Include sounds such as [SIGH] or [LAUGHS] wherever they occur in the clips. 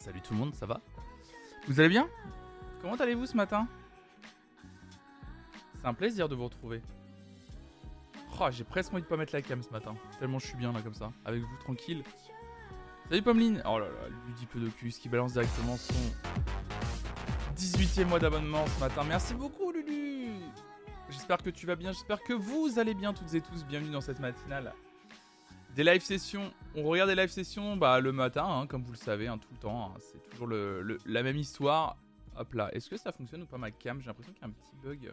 Salut tout le monde, ça va? Vous allez bien? Comment allez-vous ce matin? C'est un plaisir de vous retrouver. Oh, j'ai presque envie de pas mettre la cam ce matin. Tellement je suis bien là comme ça, avec vous tranquille. Salut Pommeline Oh là là, Ludipodocus qui balance directement son 18e mois d'abonnement ce matin. Merci beaucoup Lulu J'espère que tu vas bien, j'espère que vous allez bien toutes et tous. Bienvenue dans cette matinale. Des live sessions, on regarde des live sessions bah, le matin, hein, comme vous le savez, hein, tout le temps. hein. c'est toujours la même histoire. Hop là, est-ce que ça fonctionne ou pas ma cam? J'ai l'impression qu'il y a un petit bug.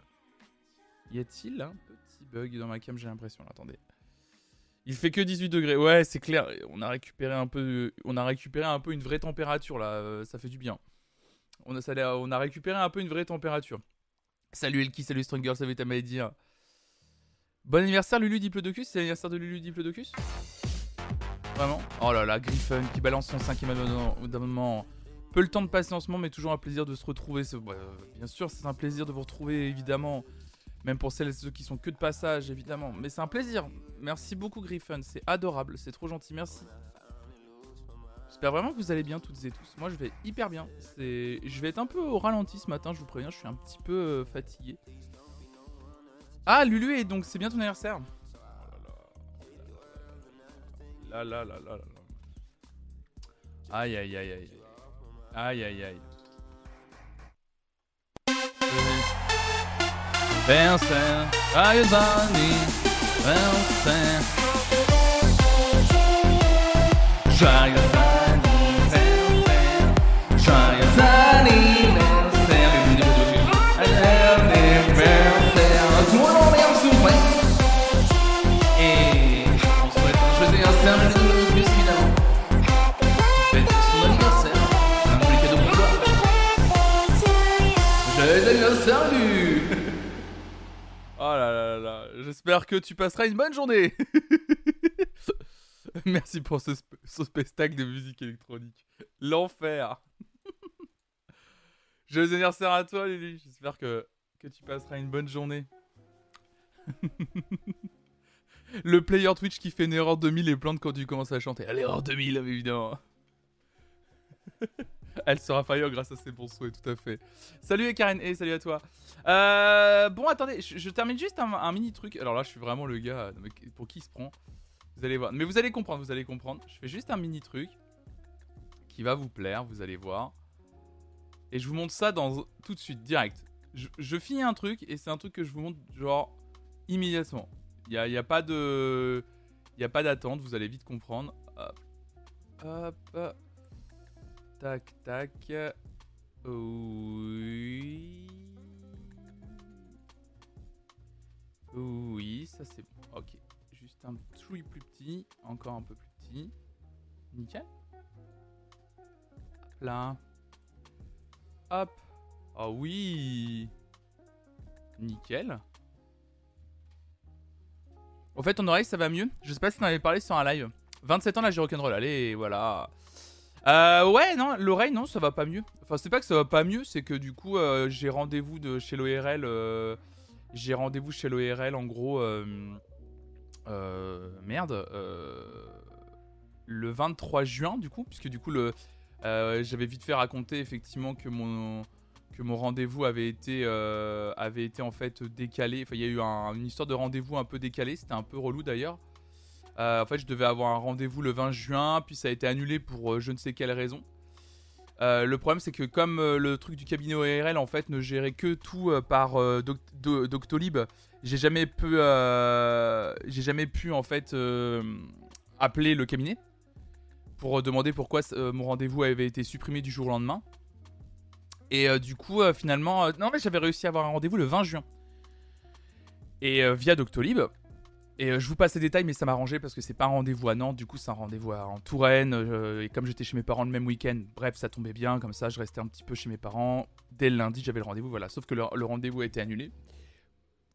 Y a-t-il un petit bug dans ma cam? J'ai l'impression. Attendez. Il fait que 18 degrés. Ouais, c'est clair. On a récupéré un peu, une vraie température là. euh, ça fait du bien. On a, ça récupéré un peu une vraie température. Salut Elki, salut Stronger, salut Tamaïdir. Bon anniversaire Lulu Diplodocus, c'est l'anniversaire de Lulu Diplodocus? Vraiment Oh là là, Griffon qui balance son cinquième abonnement-. Peu le temps de passer en ce moment, mais toujours un plaisir de se retrouver. Ouais, euh, bien sûr, c'est un plaisir de vous retrouver, évidemment. Même pour celles et ceux qui sont que de passage, évidemment. Mais c'est un plaisir. Merci beaucoup, Griffon. C'est adorable. C'est trop gentil. Merci. J'espère vraiment que vous allez bien toutes et tous. Moi, je vais hyper bien. Je vais être un peu au ralenti ce matin. Je vous préviens, je suis un petit peu euh, fatigué. Ah, Lulu, et donc c'est bien ton anniversaire. Là, là, là, là, là. Aïe, aïe, aïe, aïe. Aïe, aïe, aïe. Vincent, joyeux. Joyeux anniversaire. J'espère que tu passeras une bonne journée [LAUGHS] Merci pour ce, sp- ce spectacle de musique électronique. L'enfer [LAUGHS] Joyeux anniversaire à toi, Lily. J'espère que, que tu passeras une bonne journée. [LAUGHS] Le player Twitch qui fait une erreur 2000 et plante quand tu commences à chanter. À l'erreur 2000, évidemment. [LAUGHS] Elle sera fire grâce à ses bons souhaits, tout à fait. Salut Karen, et salut à toi. Euh, bon, attendez, je, termine juste un, un mini truc. Alors là, je suis vraiment le gars euh, pour qui il se prend. Vous allez voir. Mais vous allez comprendre, vous allez comprendre. Je fais juste un mini truc qui va vous plaire, vous allez voir. Et je vous montre ça dans tout de suite, direct. Je, finis un truc et c'est un truc que je vous montre genre immédiatement. Il n'y a, y a pas de... Il n'y a pas d'attente, vous allez vite comprendre. Hop. Hop. Tac, tac. Oui. Oui, ça c'est bon. Ok. Juste un chouille plus petit. Encore un peu plus petit. Nickel. Hop là. Hop. Oh oui. Nickel. Au fait, ton oreille, ça va mieux Je sais pas si t'en avais parlé sur un live. 27 ans, là, j'ai rock'n'roll. Allez, voilà. Euh, ouais, non, l'oreille, non, ça va pas mieux. Enfin, c'est pas que ça va pas mieux, c'est que du coup, euh, j'ai rendez-vous de chez l'ORL. euh, j'ai rendez-vous chez l'ORL, en gros. euh, merde. le 23 juin, du coup, puisque du coup, le, j'avais vite fait raconter effectivement que mon, que mon rendez-vous avait été, avait été en fait décalé. Enfin, il y a eu un- une histoire de rendez-vous un peu décalé. C'était un peu relou d'ailleurs. Euh, en fait, je devais avoir un rendez-vous le 20 juin, puis ça a été annulé pour euh, je ne sais quelle raison. Euh, le problème, c'est que comme le truc du cabinet ORL en fait ne gérait que tout par Doc- Do- Doctolib, j'ai jamais pu, j'ai jamais pu en fait appeler le cabinet pour demander pourquoi mon rendez-vous avait été supprimé du jour au lendemain. Et du coup, finalement, non mais j'avais réussi à avoir un rendez-vous le 20 juin. Et via Doctolib. Et euh, je vous passe les détails, mais ça m'a parce que c'est pas un rendez-vous à Nantes, du coup c'est un rendez-vous en Touraine. euh, et comme j'étais chez mes parents le même week-end, bref, ça tombait bien, comme ça je restais un petit peu chez mes parents. Dès le lundi, j'avais le rendez-vous, voilà. Sauf que le, rendez-vous a été annulé.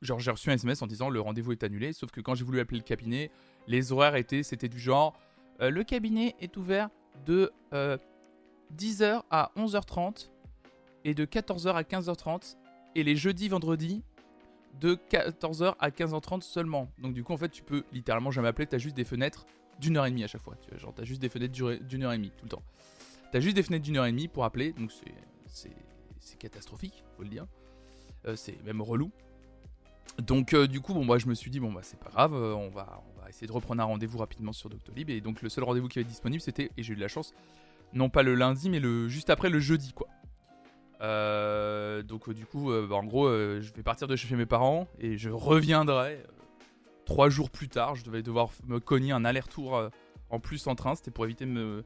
Genre j'ai reçu un SMS en disant le rendez-vous est annulé, sauf que quand j'ai voulu appeler le cabinet, les horaires étaient, c'était du genre, euh, le cabinet est ouvert de euh, 10h à 11h30 et de 14h à 15h30 et les jeudis, vendredis de 14h à 15h30 seulement. Donc du coup en fait tu peux littéralement jamais appeler, t'as juste des fenêtres d'une heure et demie à chaque fois. Tu vois, genre t'as juste des fenêtres d'une heure et demie tout le temps. T'as juste des fenêtres d'une heure et demie pour appeler, donc c'est catastrophique, faut le dire. Euh, c'est même relou. Donc euh, du coup, bon, moi je me suis dit, bon bah c'est pas grave, euh, on, va, on va essayer de reprendre un rendez-vous rapidement sur Doctolib. Et donc le seul rendez-vous qui avait disponible, c'était, et j'ai eu de la chance, non pas le lundi, mais le juste après le jeudi, quoi. Donc du coup, bah, en gros, je vais partir de chez mes parents et je reviendrai trois jours plus tard. Je devais devoir me cogner un aller-retour en plus en train. C'était pour éviter de me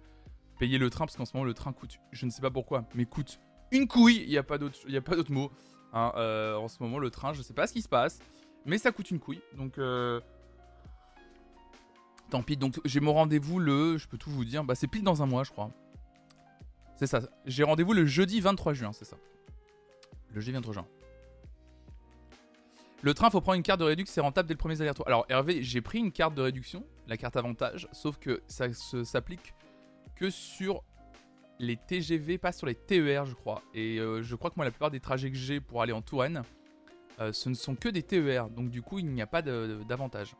payer le train parce qu'en ce moment le train coûte, je ne sais pas pourquoi, mais coûte une couille. Il n'y a pas d'autre, mot. Hein, euh, en ce moment, le train, je sais pas ce qui se passe, mais ça coûte une couille. Donc, euh, tant pis. Donc, j'ai mon rendez-vous le, je peux tout vous dire, bah c'est pile dans un mois, je crois. C'est ça. J'ai rendez-vous le jeudi 23 juin, c'est ça. Le jeudi 23 juin. Le train, faut prendre une carte de réduction, c'est rentable dès le premier aller-retour. Alors Hervé, j'ai pris une carte de réduction, la carte avantage, sauf que ça s'applique que sur les TGV, pas sur les TER, je crois. Et euh, je crois que moi, la plupart des trajets que j'ai pour aller en Touraine, euh, ce ne sont que des TER. Donc du coup, il n'y a pas d'avantage.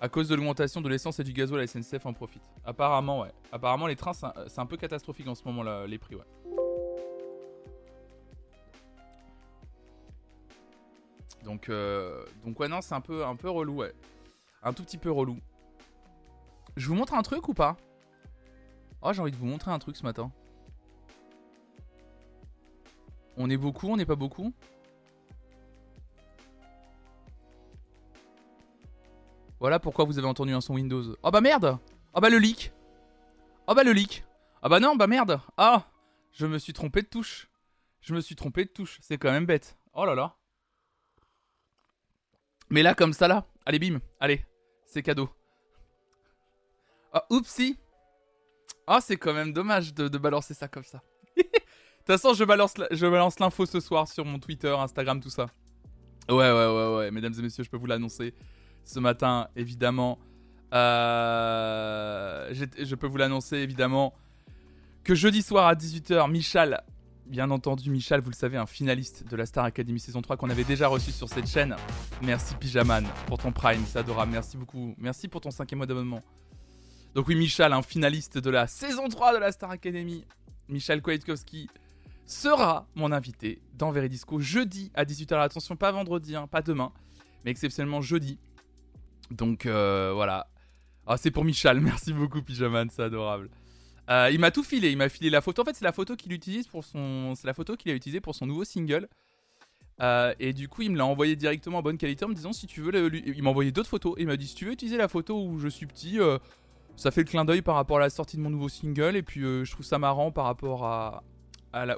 À cause de l'augmentation de l'essence et du gasoil, la SNCF en profite. Apparemment, ouais. Apparemment, les trains, c'est un, peu catastrophique en ce moment, là, les prix, ouais. Donc, euh, donc ouais, non, c'est un peu, un peu relou, ouais. Un tout petit peu relou. Je vous montre un truc ou pas? Oh, j'ai envie de vous montrer un truc ce matin. On est beaucoup, on n'est pas beaucoup? Voilà pourquoi vous avez entendu un son Windows. Oh bah merde Oh bah le leak Oh bah le leak Ah bah non, bah merde Ah Je me suis trompé de touche. Je me suis trompé de touche. C'est quand même bête. Oh là là. Mais là, comme ça là. Allez, bim. Allez. C'est cadeau. Ah, oupsie ah, c'est quand même dommage de, balancer ça comme ça. [LAUGHS] De toute façon, je balance, je balance l'info ce soir sur mon Twitter, Instagram, tout ça. Ouais, ouais, ouais, ouais. Mesdames et messieurs, je peux vous l'annoncer. Ce matin, évidemment. Euh, je peux vous l'annoncer, évidemment. Que jeudi soir à 18h, Michal, bien entendu, Michal, vous le savez, un finaliste de la Star Academy saison 3 qu'on avait déjà reçu sur cette chaîne. Merci Pyjaman pour ton Prime, c'est adorable. Merci beaucoup. Merci pour ton cinquième mois d'abonnement. Donc oui, Michal, un finaliste de la saison 3 de la Star Academy, Michal Kwiatkowski, sera mon invité dans Veridisco jeudi à 18h. Attention, pas vendredi, hein, pas demain, mais exceptionnellement jeudi. Donc euh, voilà. Ah, c'est pour Michal, [LAUGHS] merci beaucoup Pyjaman, c'est adorable. Euh, il m'a tout filé, il m'a filé la photo. En fait, c'est la photo qu'il utilise pour son, c'est la photo qu'il a utilisée pour son nouveau single. Euh, et du coup, il me l'a envoyé directement en bonne qualité en me disant si tu veux, il m'a envoyé d'autres photos. Et il m'a dit si tu veux utiliser la photo où je suis petit, ça fait le clin d'œil par rapport à la sortie de mon nouveau single et puis je trouve ça marrant par rapport à,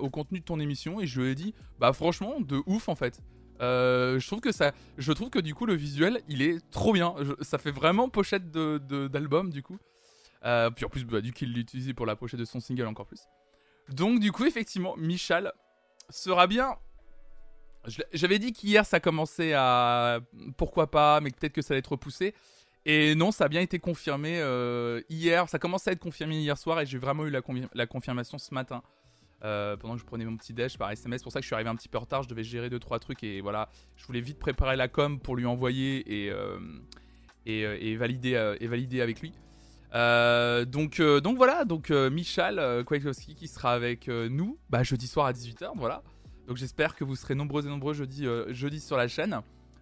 au contenu de ton émission et je lui ai dit bah franchement de ouf en fait. Euh, je trouve que ça, je trouve que du coup le visuel il est trop bien. ça fait vraiment pochette d'album du coup. Euh, puis en plus bah, du qu'il l'utilisait pour la pochette de son single encore plus. Donc du coup effectivement Michal sera bien. J'avais dit qu'hier ça commençait à pourquoi pas, mais peut-être que ça allait être repoussé. Et non, ça a bien été confirmé euh, hier. Ça commence à être confirmé hier soir et j'ai vraiment eu la, confirmation ce matin. Euh, pendant que je prenais mon petit déj par SMS. C'est pour ça que je suis arrivé un petit peu en retard. Je devais gérer deux trois trucs et voilà. Je voulais vite préparer la com pour lui envoyer et euh, et, valider et valider avec lui. donc donc voilà. Donc Michal Kwiatkowski qui sera avec nous bah, jeudi soir à 18h. Voilà. Donc j'espère que vous serez nombreux et nombreux jeudi jeudi sur la chaîne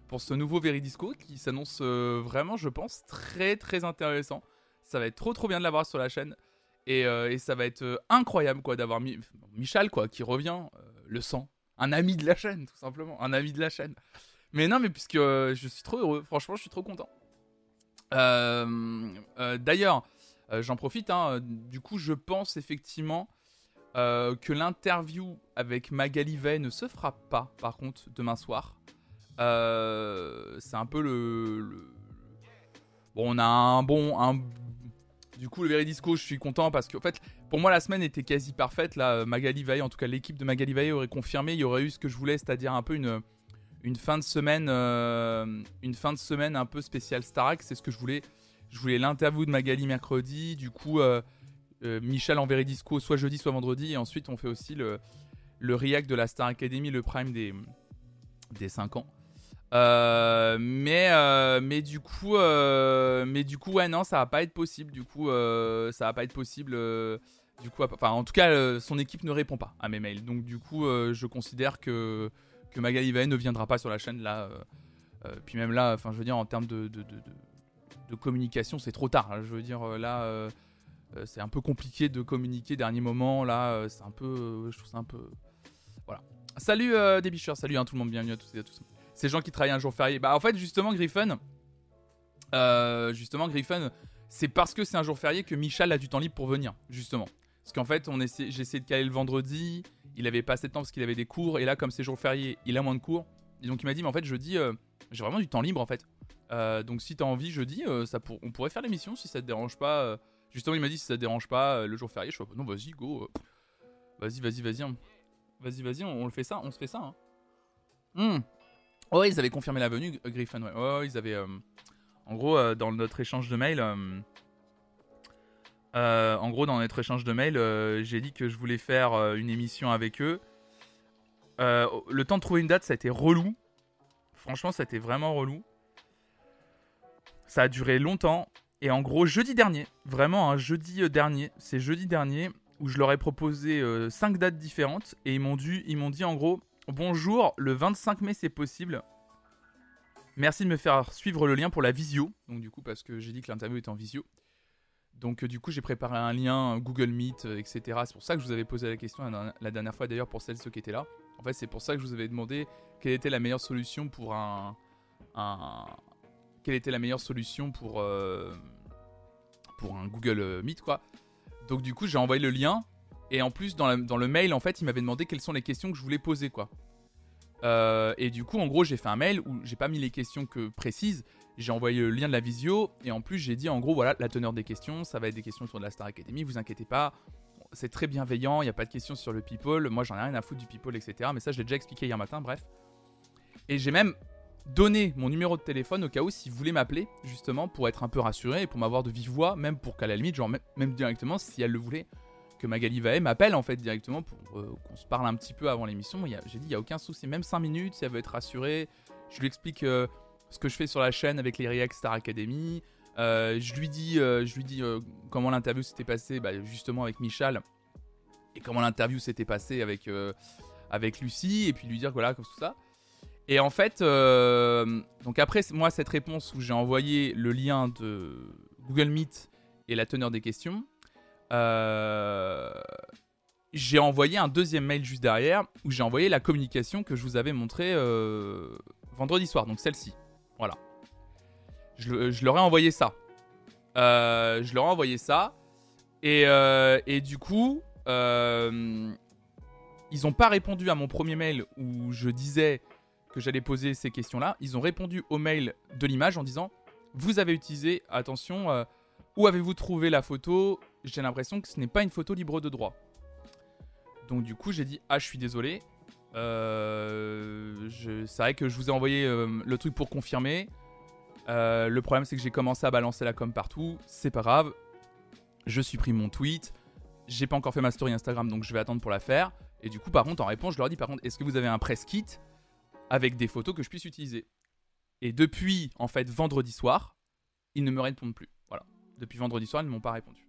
pour ce nouveau Veridisco qui s'annonce euh, vraiment, je pense, très très intéressant. Ça va être trop trop bien de l'avoir sur la chaîne. Et, euh, ça va être euh, incroyable quoi d'avoir Michal quoi qui revient, le sang. Un ami de la chaîne, tout simplement. Un ami de la chaîne. Mais non, mais puisque je suis trop heureux, franchement, je suis trop content. D'ailleurs, j'en profite, hein, du coup, je pense effectivement que l'interview avec Magali Vey ne se fera pas, par contre, demain soir. Euh, c'est un peu le, Bon, on a un bon. Un... Du coup, le Veridisco, je suis content parce qu'en fait, pour moi, la semaine était quasi parfaite. Là, Magali Vaille, en tout cas, l'équipe de Magali Vaille aurait confirmé. Il y aurait eu ce que je voulais, c'est-à-dire un peu une, une fin de semaine, euh, une fin de semaine un peu spéciale Starac. C'est ce que je voulais. Je voulais l'interview de Magali mercredi. Du coup, euh, Michel en Veridisco, soit jeudi, soit vendredi. Et ensuite, on fait aussi le, le react de la Star Academy, le prime des, des 5 ans. Mais, mais du coup, mais du coup, ouais, non, ça va pas être possible. Du coup, ça va pas être possible. du coup, enfin, en tout cas, son équipe ne répond pas à mes mails. Donc, du coup, je considère que que Magali ne viendra pas sur la chaîne là. puis même là, enfin, je veux dire, en termes de, de, de, communication, c'est trop tard. je veux dire, là, c'est un peu compliqué de communiquer dernier moment. Là, c'est un peu, je trouve un peu, voilà. Salut euh, salut hein, tout le monde, bienvenue à tous et à tous. Ces gens qui travaillent un jour férié. Bah en fait justement Griffon, euh, justement Griffon, c'est parce que c'est un jour férié que Michal a du temps libre pour venir, justement. Parce qu'en fait, on j'ai essayé de caler le vendredi, il avait pas assez de temps parce qu'il avait des cours, et là comme c'est jour férié, il a moins de cours. Et donc il m'a dit, mais en fait jeudi, euh, j'ai vraiment du temps libre en fait. Euh, donc si t'as envie jeudi, ça pour... on pourrait faire l'émission si ça te dérange pas. Justement, il m'a dit si ça te dérange pas le jour férié, je suis non vas-y go, vas-y vas-y vas-y. Hein. Vas-y, vas-y, on, le fait ça, on se fait ça. Hein. Hmm. Oh, ils avaient confirmé la venue, euh, Griffin, ouais. Oh, ils avaient. Euh, en gros, euh, dans notre échange de mail. en gros, dans notre échange de mail, j'ai dit que je voulais faire une émission avec eux. le temps de trouver une date, ça a été relou. Franchement, ça a été vraiment relou. Ça a duré longtemps. Et en gros, jeudi dernier, vraiment un jeudi dernier, c'est jeudi dernier, où je leur ai proposé 5 euh, dates différentes et ils m'ont dit, ils m'ont dit en gros bonjour, le 25 mai c'est possible. Merci de me faire suivre le lien pour la visio. Donc du coup parce que j'ai dit que l'interview était en visio. Donc euh, du coup j'ai préparé un lien Google Meet, euh, etc. C'est pour ça que je vous avais posé la question la dernière, fois d'ailleurs pour celles ceux qui étaient là. En fait c'est pour ça que je vous avais demandé quelle était la meilleure solution pour un, un quelle était la meilleure solution pour pour un Google Meet quoi. Donc du coup, j'ai envoyé le lien. Et en plus, dans, le mail, en fait, il m'avait demandé quelles sont les questions que je voulais poser, quoi. Euh, et du coup, en gros, j'ai fait un mail où j'ai pas mis les questions que précises. J'ai envoyé le lien de la visio. Et en plus, j'ai dit, en gros, voilà, la teneur des questions. Ça va être des questions autour de la Star Academy. Vous inquiétez pas. C'est très bienveillant. Il n'y a pas de questions sur le people. Moi, j'en ai rien à foutre du people, etc. Mais ça, je l'ai déjà expliqué hier matin. Bref. Et j'ai même donner mon numéro de téléphone au cas où si vous voulez m'appeler, justement, pour être un peu rassuré et pour m'avoir de vive voix, même pour qu'à la limite, genre même directement, si elle le voulait, que Magali Vae m'appelle en fait directement pour euh, qu'on se parle un petit peu avant l'émission. J'ai dit, il n'y a aucun souci, même 5 minutes, si elle veut être rassurée. Je lui explique euh, ce que je fais sur la chaîne avec les React Star Academy. Euh, je lui dis, je lui dis comment l'interview s'était passée, bah, justement avec Michal, et comment l'interview s'était passée avec, avec Lucie, et puis lui dire voilà, comme tout ça. Et en fait, donc après moi cette réponse où j'ai envoyé le lien de Google Meet et la teneur des questions, euh, j'ai envoyé un deuxième mail juste derrière où j'ai envoyé la communication que je vous avais montrée euh, vendredi soir, donc celle-ci. Voilà. Je, leur ai envoyé ça. je leur ai envoyé ça. Et, du coup, ils n'ont pas répondu à mon premier mail où je disais que j'allais poser ces questions-là, ils ont répondu au mail de l'image en disant Vous avez utilisé, attention, euh, où avez-vous trouvé la photo? J'ai l'impression que ce n'est pas une photo libre de droit. Donc du coup, j'ai dit Ah, je suis désolé. Euh, c'est vrai que je vous ai envoyé euh, le truc pour confirmer. le problème, c'est que j'ai commencé à balancer la com partout. C'est pas grave. Je supprime mon tweet. J'ai pas encore fait ma story Instagram, donc je vais attendre pour la faire. Et du coup, par contre, en réponse, je leur dis par contre, est-ce que vous avez un press kit avec des photos que je puisse utiliser? Et depuis, en fait, vendredi soir, ils ne me répondent plus. Voilà. Depuis vendredi soir, ils ne m'ont pas répondu.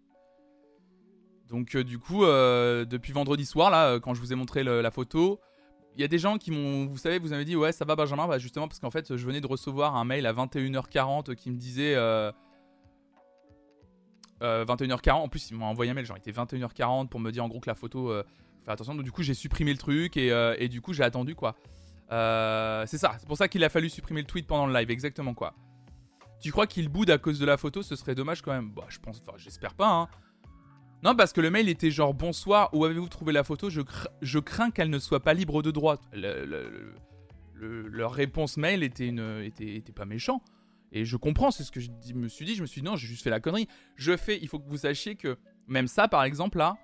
Donc, euh, du coup, euh, depuis vendredi soir, là, euh, quand je vous ai montré la photo, il y a des gens qui m'ont, vous savez, vous avez dit, ouais, ça va, Benjamin, bah, justement, parce qu'en fait, je venais de recevoir un mail à 21h40 qui me disait. 21h40, en plus, ils m'ont envoyé un mail, genre, il était 21h40 pour me dire en gros que la photo. Fais attention, donc du coup, j'ai supprimé le truc et, du coup, j'ai attendu quoi. Euh, c'est ça, c'est pour ça qu'il a fallu supprimer le tweet pendant le live, exactement quoi. Tu crois qu'il boude à cause de la photo? Ce serait dommage quand même. Bah, je pense, enfin, j'espère pas, hein. Non, parce que le mail était genre bonsoir, où avez-vous trouvé la photo? Je, crains qu'elle ne soit pas libre de droit. leur réponse mail était, était pas méchant. Et je comprends, c'est ce que je me suis dit. Je me suis dit, non, j'ai juste fait la connerie. Je fais, il faut que vous sachiez que même ça, par exemple, là,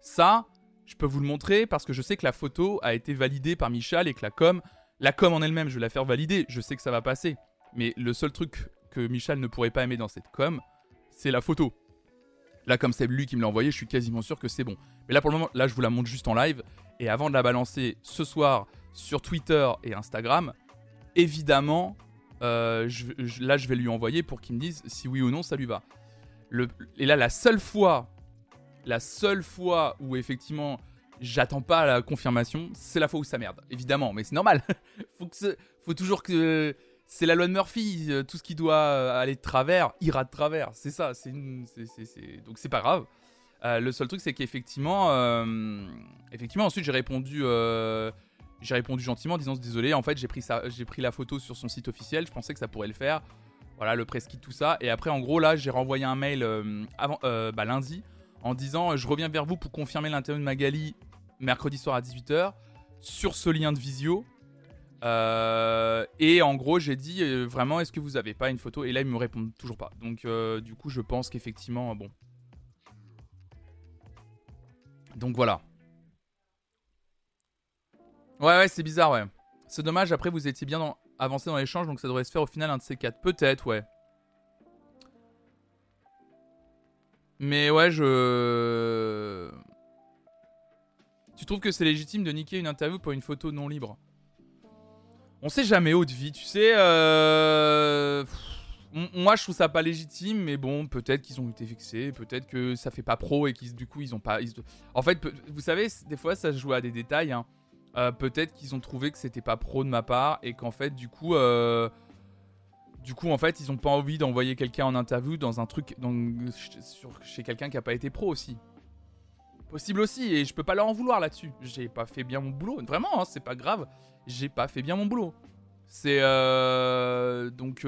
ça, je peux vous le montrer parce que je sais que la photo a été validée par Michal et que la com, la com en elle-même, je vais la faire valider. Je sais que ça va passer. Mais le seul truc que Michal ne pourrait pas aimer dans cette com, c'est la photo. Là, comme c'est lui qui me l'a envoyé, je suis quasiment sûr que c'est bon. Mais là, pour le moment, là, je vous la montre juste en live. Et avant de la balancer ce soir sur Twitter et Instagram, évidemment, euh, là, je vais lui envoyer pour qu'il me dise si oui ou non ça lui va. Et là, la seule fois, la seule fois où effectivement j'attends pas la confirmation, c'est la fois où ça merde. Évidemment, mais c'est normal. [LAUGHS] faut toujours que. C'est la loi de Murphy. Euh, tout ce qui doit euh, aller de travers ira de travers. C'est ça. C'est Donc c'est pas grave. le seul truc, c'est qu'effectivement, effectivement, ensuite j'ai répondu gentiment en disant désolé, en fait j'ai pris, la photo sur son site officiel, je pensais que ça pourrait le faire. Voilà, le press kit, tout ça. Et après, en gros, là, j'ai renvoyé un mail euh, euh, bah, lundi en disant je reviens vers vous pour confirmer l'interview de Magali mercredi soir à 18h sur ce lien de visio. Euh, et en gros, j'ai dit vraiment, est-ce que vous avez pas une photo? Et là, ils me répondent toujours pas. Donc, du coup, je pense qu'effectivement, bon. Donc voilà. Ouais, ouais, c'est bizarre, ouais. C'est dommage, après vous étiez bien avancé dans l'échange, donc ça devrait se faire au final un de ces quatre. Peut-être, ouais. Mais ouais, je... Tu trouves que c'est légitime de niquer une interview pour une photo non libre? On sait jamais, haute vie, tu sais. Euh... Moi, je trouve ça pas légitime, mais bon, peut-être qu'ils ont été fixés, peut-être que ça fait pas pro et qu'ils du coup ils ont pas. En fait, vous savez, des fois ça se joue à des détails. Hein. Euh, peut-être qu'ils ont trouvé que c'était pas pro de ma part et qu'en fait, du coup, euh, du coup, en fait, ils ont pas envie d'envoyer quelqu'un en interview dans un truc, chez quelqu'un qui a pas été pro aussi. Possible aussi, et je peux pas leur en vouloir là-dessus. J'ai pas fait bien mon boulot, vraiment, hein, c'est pas grave. J'ai pas fait bien mon boulot. C'est euh, donc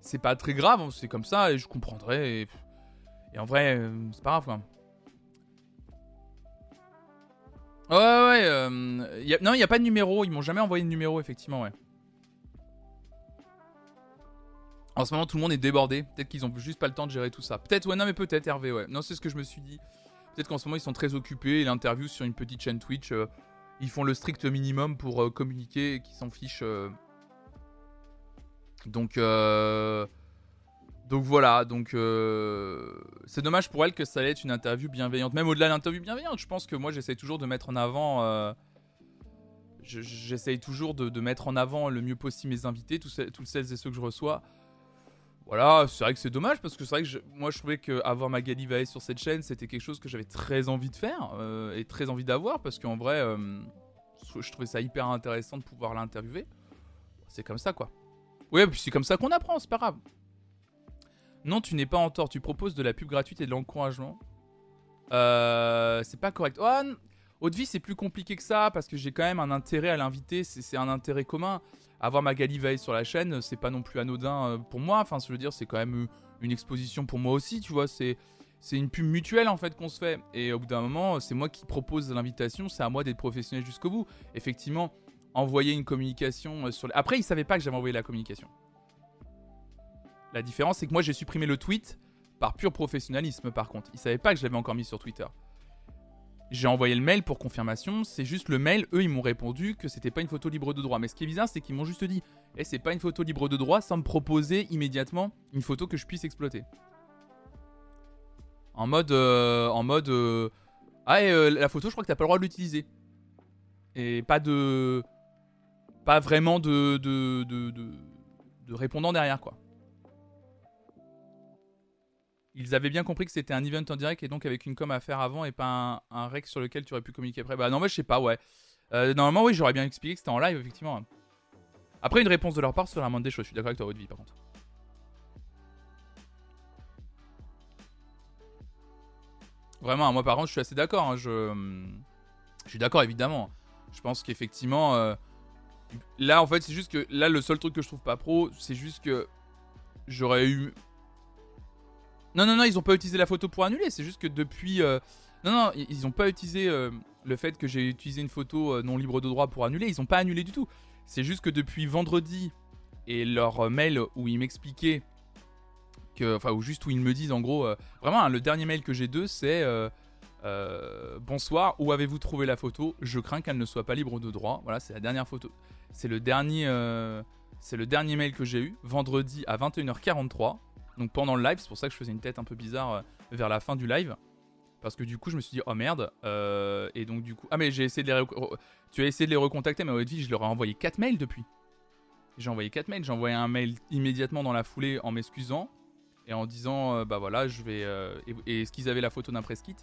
c'est pas très grave, hein, c'est comme ça et je comprendrai. Et, en vrai, c'est pas grave. Ouais, ouais, euh, non, il n'y a pas de numéro. Ils m'ont jamais envoyé de numéro, effectivement, ouais. En ce moment, tout le monde est débordé. Peut-être qu'ils ont juste pas le temps de gérer tout ça. Peut-être, ouais, non, mais peut-être, Hervé, ouais. Non, c'est ce que je me suis dit. Peut-être qu'en ce moment, ils sont très occupés. Et l'interview sur une petite chaîne Twitch, euh, ils font le strict minimum pour euh, communiquer et qu'ils s'en fichent. Donc, donc voilà, donc euh, c'est dommage pour elle que ça allait être une interview bienveillante. Même au-delà de l'interview bienveillante, je pense que moi j'essaie toujours de mettre en avant. Euh, j'essaye toujours de, mettre en avant le mieux possible mes invités, tous, celles et ceux que je reçois. Voilà, c'est vrai que c'est dommage parce que c'est vrai que moi je trouvais qu'avoir Magali Vae sur cette chaîne c'était quelque chose que j'avais très envie de faire euh, et très envie d'avoir parce qu'en vrai je trouvais ça hyper intéressant de pouvoir l'interviewer. C'est comme ça quoi. Oui, puis c'est comme ça qu'on apprend, c'est pas grave. Non, tu n'es pas en tort. Tu proposes de la pub gratuite et de l'encouragement. Euh, c'est pas correct. Oh, Haute vie, c'est plus compliqué que ça parce que j'ai quand même un intérêt à l'inviter. C'est un intérêt commun. Avoir Magali Veil sur la chaîne, c'est pas non plus anodin euh, pour moi. Enfin, je veux dire, c'est quand même euh, une exposition pour moi aussi, tu vois. C'est c'est une pub mutuelle en fait qu'on se fait. Et au bout d'un moment, c'est moi qui propose l'invitation. C'est à moi d'être professionnel jusqu'au bout. Effectivement, envoyer une communication sur. Après, ils savaient pas que j'avais envoyé la communication. La différence, c'est que moi, j'ai supprimé le tweet par pur professionnalisme, par contre. Ils savaient pas que je l'avais encore mis sur Twitter. J'ai envoyé le mail pour confirmation. C'est juste le mail. Eux, ils m'ont répondu que c'était pas une photo libre de droit. Mais ce qui est bizarre, c'est qu'ils m'ont juste dit Eh, c'est pas une photo libre de droit sans me proposer immédiatement une photo que je puisse exploiter. En mode. Euh, en mode. Euh, ah, euh, la photo, je crois que t'as pas le droit de l'utiliser. Et pas de. Pas vraiment de, de, de, de répondant derrière, quoi. Ils avaient bien compris que c'était un event en direct et donc avec une com à faire avant et pas un, rec sur lequel tu aurais pu communiquer après. Bah non, moi je sais pas, ouais. Normalement, oui, j'aurais bien expliqué que c'était en live, effectivement. Après, une réponse de leur part sur la moindre des choses. Je suis d'accord avec toi, votre vie, par contre. Vraiment, moi par contre, je suis assez d'accord. Hein, je... suis d'accord, évidemment. Je pense qu'effectivement. Euh, là, en fait, c'est juste que. Là, le seul truc que je trouve pas pro, c'est juste que. J'aurais eu non, non, non, ils ont pas utilisé la photo pour annuler. C'est juste que depuis. Euh, non, non, ils ont pas utilisé euh, le fait que j'ai utilisé une photo non libre de droit pour annuler. Ils ont pas annulé du tout. C'est juste que depuis vendredi et leur mail où ils m'expliquaient Enfin, ou juste où ils me disent en gros. vraiment, hein, le dernier mail que j'ai d'eux, c'est. bonsoir, où avez-vous trouvé la photo? Je crains qu'elle ne soit pas libre de droit. Voilà, c'est la dernière photo. C'est le dernier. c'est le dernier mail que j'ai eu, vendredi à 21h43 donc pendant le live, c'est pour ça que je faisais une tête un peu bizarre euh, vers la fin du live. Parce que du coup, je me suis dit, oh merde. Euh, et donc, du coup. Ah, mais j'ai essayé de les. Tu as essayé de les recontacter, mais votre vie, je leur ai envoyé 4 mails depuis. J'ai envoyé 4 mails. J'ai envoyé un mail immédiatement dans la foulée en m'excusant et en disant euh, bah voilà, je vais. Euh, et, est-ce qu'ils avaient la photo d'un press kit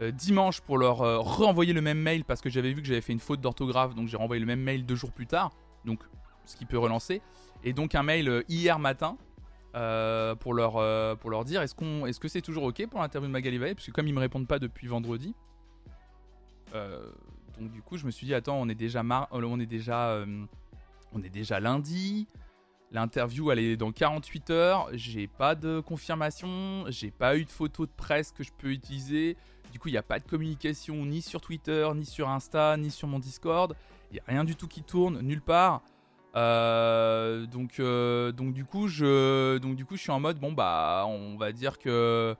euh, Dimanche pour leur renvoyer le même mail parce que j'avais vu que j'avais fait une faute d'orthographe, donc j'ai renvoyé le même mail deux jours plus tard, donc ce qui peut relancer. Et donc un mail hier matin pour, leur, dire est-ce, est-ce que c'est toujours ok pour l'interview de Magali Valle Parce que comme ils me répondent pas depuis vendredi, donc du coup je me suis dit attends on est déjà on est déjà on est déjà lundi. L'interview, elle est dans 48 heures. J'ai pas de confirmation. J'ai pas eu de photo de presse que je peux utiliser. Du coup, il n'y a pas de communication ni sur Twitter, ni sur Insta, ni sur mon Discord. Il n'y a rien du tout qui tourne, nulle part. Euh, donc, euh, donc, du coup, je, donc, du coup, je suis en mode bon, bah, on va dire que.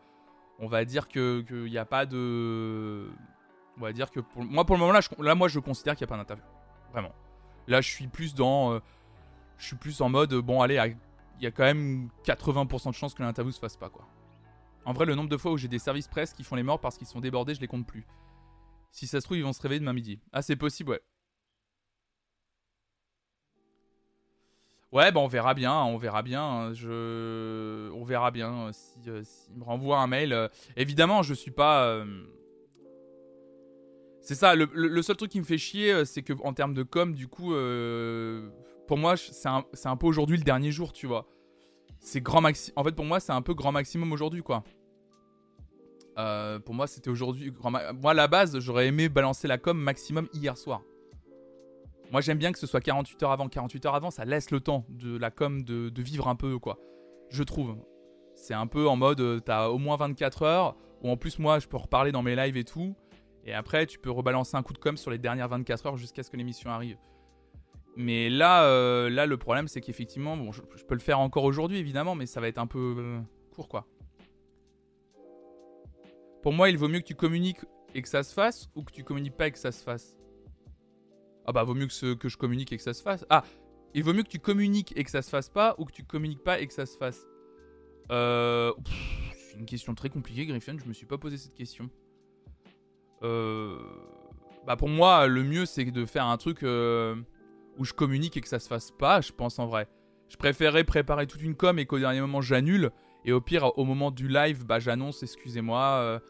On va dire qu'il n'y a pas de. On va dire que moi, pour le moment, là, là moi, je considère qu'il n'y a pas d'interview. Vraiment. Là, je suis plus dans. Euh, je suis plus en mode, bon, allez, il y a quand même 80% de chances que l'interview se fasse pas, quoi. En vrai, le nombre de fois où j'ai des services presse qui font les morts parce qu'ils sont débordés, je les compte plus. Si ça se trouve, ils vont se réveiller demain midi. Ah, c'est possible, ouais. Ouais, bah on verra bien, on verra bien. Je... On verra bien si, euh, me renvoie un mail. Euh, évidemment, je suis pas. C'est ça, le, seul truc qui me fait chier, euh, c'est que en termes de com, du coup, euh, pour moi, c'est un, peu aujourd'hui le dernier jour, tu vois. C'est grand maxi. En fait, pour moi, c'est un peu grand maximum aujourd'hui, quoi. Euh, pour moi, c'était aujourd'hui. Moi, à la base, j'aurais aimé balancer la com maximum hier soir. Moi, j'aime bien que ce soit 48 heures avant. 48 heures avant, ça laisse le temps de la com de, vivre un peu, quoi. Je trouve. C'est un peu en mode, t'as au moins 24 heures, ou en plus, moi, je peux reparler dans mes lives et tout. Et après, tu peux rebalancer un coup de com sur les dernières 24 heures jusqu'à ce que l'émission arrive. Mais là, euh, là le problème, c'est qu'effectivement, bon, je, peux le faire encore aujourd'hui, évidemment, mais ça va être un peu euh, court, quoi. Pour moi, il vaut mieux que tu communiques et que ça se fasse, ou que tu communiques pas et que ça se fasse? Ah bah, vaut mieux que, que je communique et que ça se fasse. Ah, il vaut mieux que tu communiques et que ça se fasse pas, ou que tu communiques pas et que ça se fasse? Euh, c'est une question très compliquée, Griffin. Je me suis pas posé cette question. Euh, bah pour moi, le mieux, c'est de faire un truc où je communique et que ça se fasse pas, je pense en vrai. Je préférerais préparer toute une com et qu'au dernier moment, j'annule. Et au pire, au moment du live, bah, j'annonce, excusez-moi,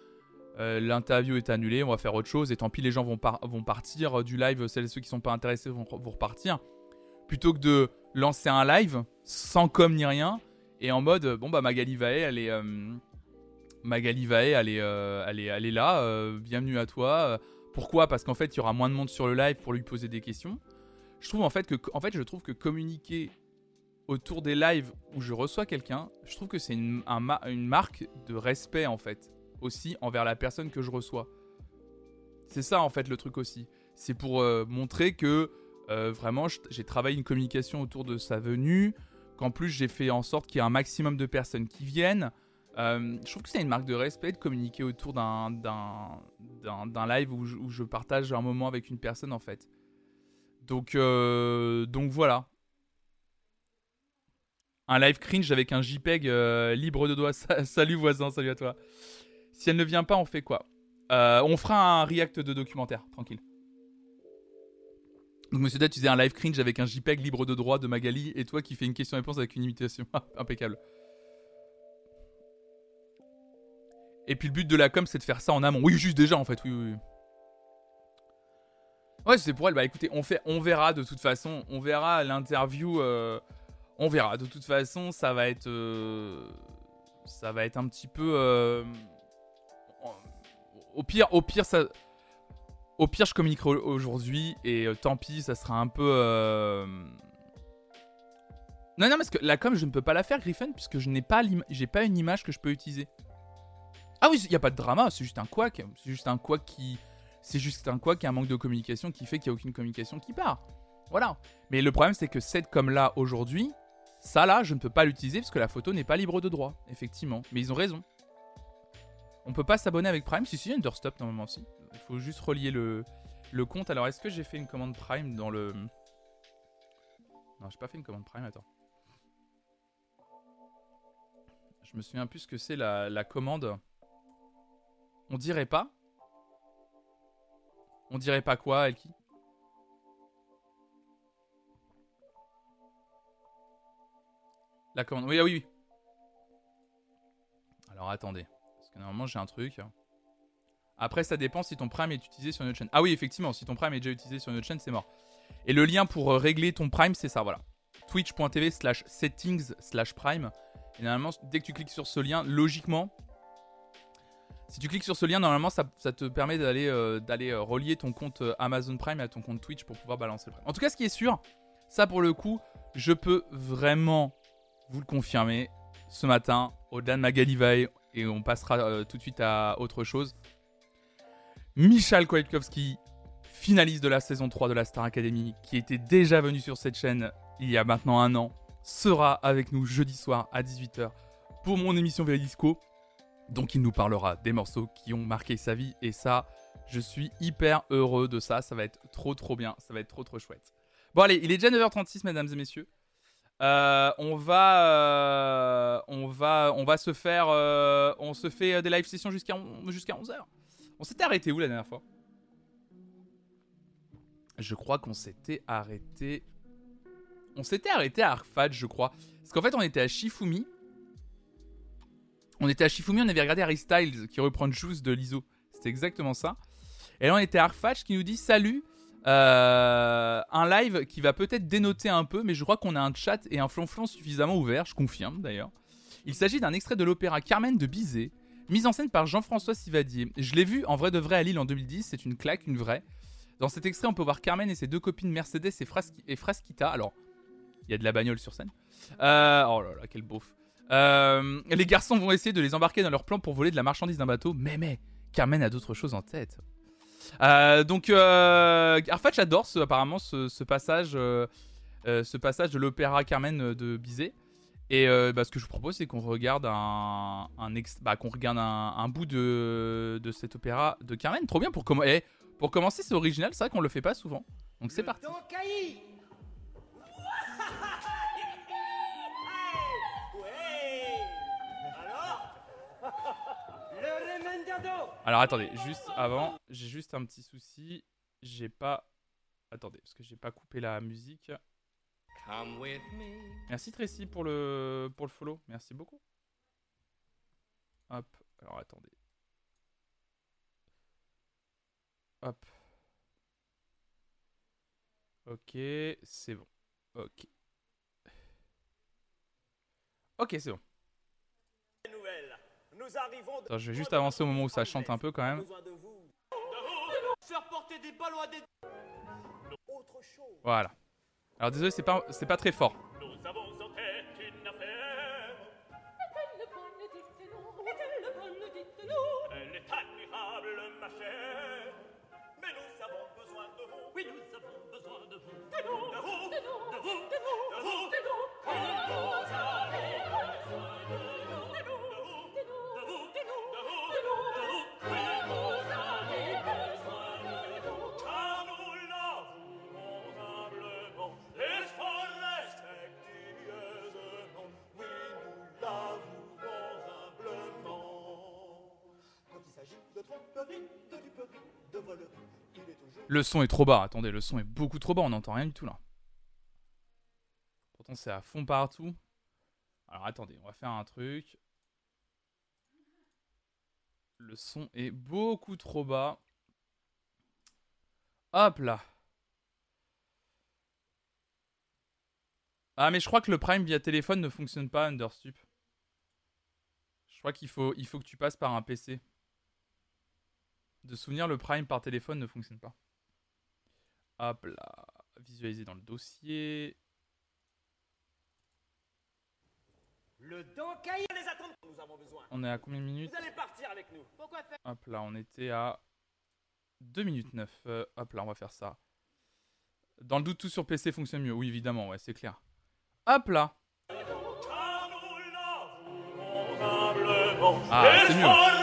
euh, l'interview est annulée, on va faire autre chose. Et tant pis, les gens vont, vont partir du live, celles et ceux qui sont pas intéressés vont, repartir. Plutôt que de lancer un live sans com ni rien et en mode, bon bah Magali Vae, elle est Magali Vae, elle est, euh, là. Euh, bienvenue à toi. Euh, pourquoi? Parce qu'en fait, il y aura moins de monde sur le live pour lui poser des questions. Je trouve en fait que, en fait, je trouve que communiquer autour des lives où je reçois quelqu'un, je trouve que c'est une, marque de respect en fait aussi envers la personne que je reçois. C'est ça en fait le truc aussi. C'est pour montrer que vraiment j'ai travaillé une communication autour de sa venue, qu'en plus j'ai fait en sorte qu'il y ait un maximum de personnes qui viennent, euh, je trouve que c'est une marque de respect de communiquer autour d'un, live où je, partage un moment avec une personne en fait. Donc, euh, donc voilà. Un live cringe avec un JPEG euh, libre de doigts. [LAUGHS] salut voisin, salut à toi. Si elle ne vient pas, on fait quoi? On fera un react de documentaire, tranquille. Donc Monsieur Dad, tu faisais un live cringe avec un JPEG libre de droit de Magali et toi qui fais une question-réponse avec une imitation. [LAUGHS] Impeccable. Et puis le but de la com, c'est de faire ça en amont. Oui, juste déjà, en fait, oui, oui. Ouais, c'est pour elle. Bah écoutez, on, fait, on verra de toute façon. On verra l'interview. Euh, on verra. De toute façon, ça va être. Euh, ça va être un petit peu. Euh, au pire, au pire, ça. Au pire, je communiquerai aujourd'hui. Et tant pis, ça sera un peu. Non, non, parce que la com, je ne peux pas la faire, Griffin, puisque je n'ai pas, j'ai pas une image que je peux utiliser. Ah oui, il n'y a pas de drama, c'est juste un quack. C'est juste un quack qui. C'est juste un quack et un manque de communication qui fait qu'il n'y a aucune communication qui part. Voilà. Mais le problème, c'est que cette com-là, aujourd'hui, ça là, je ne peux pas l'utiliser parce que la photo n'est pas libre de droit, effectivement. Mais ils ont raison. On peut pas s'abonner avec Prime. Si, si, y a Understop normalement aussi. Il faut juste relier le, le compte. Alors, est-ce que j'ai fait une commande Prime dans le. Non, j'ai pas fait une commande Prime, attends. Je me souviens plus ce que c'est la, la commande. On dirait pas On dirait pas quoi, Elki La commande. Oui, ah oui, oui. Alors attendez. Parce que normalement j'ai un truc. Après, ça dépend si ton Prime est utilisé sur une autre chaîne. Ah oui, effectivement, si ton Prime est déjà utilisé sur une autre chaîne, c'est mort. Et le lien pour euh, régler ton Prime, c'est ça, voilà. Twitch.tv slash settings slash Prime. Et normalement, dès que tu cliques sur ce lien, logiquement, si tu cliques sur ce lien, normalement, ça, te permet d'aller euh, d'aller euh, relier ton compte Amazon Prime à ton compte Twitch pour pouvoir balancer le Prime. En tout cas, ce qui est sûr, ça pour le coup, je peux vraiment vous le confirmer. Ce matin, au-delà de ma Galivae, et on passera tout de suite à autre chose. Michal Kwiatkowski, finaliste de la saison 3 de la Star Academy, qui était déjà venu sur cette chaîne il y a maintenant un an, sera avec nous jeudi soir à 18h pour mon émission Véridisco. Donc il nous parlera des morceaux qui ont marqué sa vie et ça, je suis hyper heureux de ça. Ça va être trop trop bien, ça va être trop trop chouette. Bon allez, il est déjà 9h36 mesdames et messieurs. Euh, on va, euh, on va, on va se faire, euh, on se fait des live sessions jusqu'à jusqu'à 11h. On s'était arrêté où la dernière fois? Je crois qu'on s'était arrêté. On s'était arrêté à Arfad, je crois. Parce qu'en fait, on était à Shifumi. On était à Shifumi, on avait regardé Harry Styles qui reprend Juice de l'ISO. C'était exactement ça. Et là, on était à Arfad qui nous dit Salut, euh, un live qui va peut-être dénoter un peu, mais je crois qu'on a un chat et un flonflon suffisamment ouvert, je confirme d'ailleurs. Il s'agit d'un extrait de l'opéra Carmen de Bizet, Mise en scène par Jean-François Sivadier. Je l'ai vu en vrai de vrai à Lille en 2010, c'est une claque, une vraie. Dans cet extrait, on peut voir Carmen et ses deux copines Mercedes et, et Frasquita. Alors, il y a de la bagnole sur scène. Euh, oh là là, quel beauf. Euh, les garçons vont essayer de les embarquer dans leur plan pour voler de la marchandise d'un bateau. Mais, mais, Carmen a d'autres choses en tête. Euh, donc, Arfach adore apparemment ce, passage, ce passage de l'opéra Carmen de Bizet. Et euh, bah, ce que je vous propose, c'est qu'on regarde un, un bah, qu'on regarde un, bout de, de cet opéra de Carmen. Trop bien pour, eh, pour commencer, c'est original, c'est vrai qu'on le fait pas souvent. Donc c'est parti. Alors attendez, juste avant, j'ai juste un petit souci. J'ai pas. Attendez, parce que j'ai pas coupé la musique. Merci Tracy pour le, pour le follow. Merci beaucoup. Hop. Alors attendez. Hop. Ok, c'est bon. Ok. Ok, c'est bon. Attends, je vais juste avancer au moment où ça chante un peu quand même. Voilà. Alors désolé, c'est pas, c'est pas très fort. Le son est trop bas. Attendez, le son est beaucoup trop bas. On n'entend rien du tout là. Pourtant, c'est à fond partout. Alors attendez, on va faire un truc. Le son est beaucoup trop bas. Hop là. Ah mais je crois que le Prime via téléphone ne fonctionne pas Understup. Je crois qu'il faut, faut que tu passes par un PC. De souvenir, le Prime par téléphone ne fonctionne pas. Hop là, visualiser dans le dossier. Le les attend nous avons besoin. On est à combien de minutes Vous allez partir avec nous. Pourquoi faire? Hop là, on était à 2 minutes 9. Euh, hop là, on va faire ça. Dans le doute, tout sur PC fonctionne mieux. Oui, évidemment, ouais, c'est clair. Hop là. Ah, c'est mieux.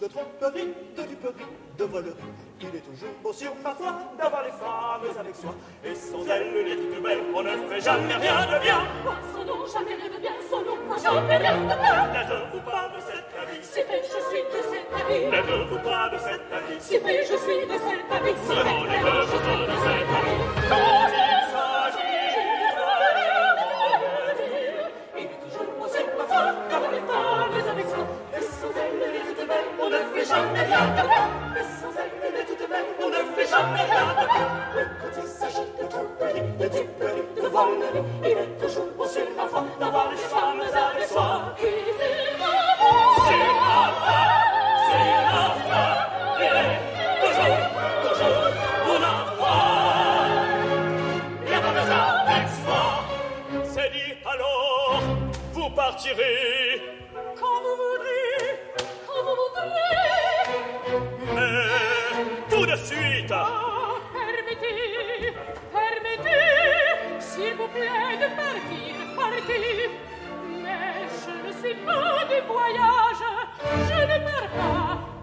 De tromperie, de duperie, de volerie. Il est toujours beau sur parfois d'avoir les femmes avec soi. Et sans elles, les toutes belles, on ne fait jamais rien de bien. Son nom, jamais rien de bien, son nom, jamais rien de bien. Ne vous pas de cette vie. Si fait, je suis de cette avis N'êtes-vous pas de cet avis Si oui, je suis de cet avis Si vrai, je suis de cet avis de Et sans elle, elle est toute belle On ne fait jamais rien de Mais il de de de Il est toujours aussi parfois D'avoir les femmes avec Mais je ne suis pas du voyage, je ne pars pas,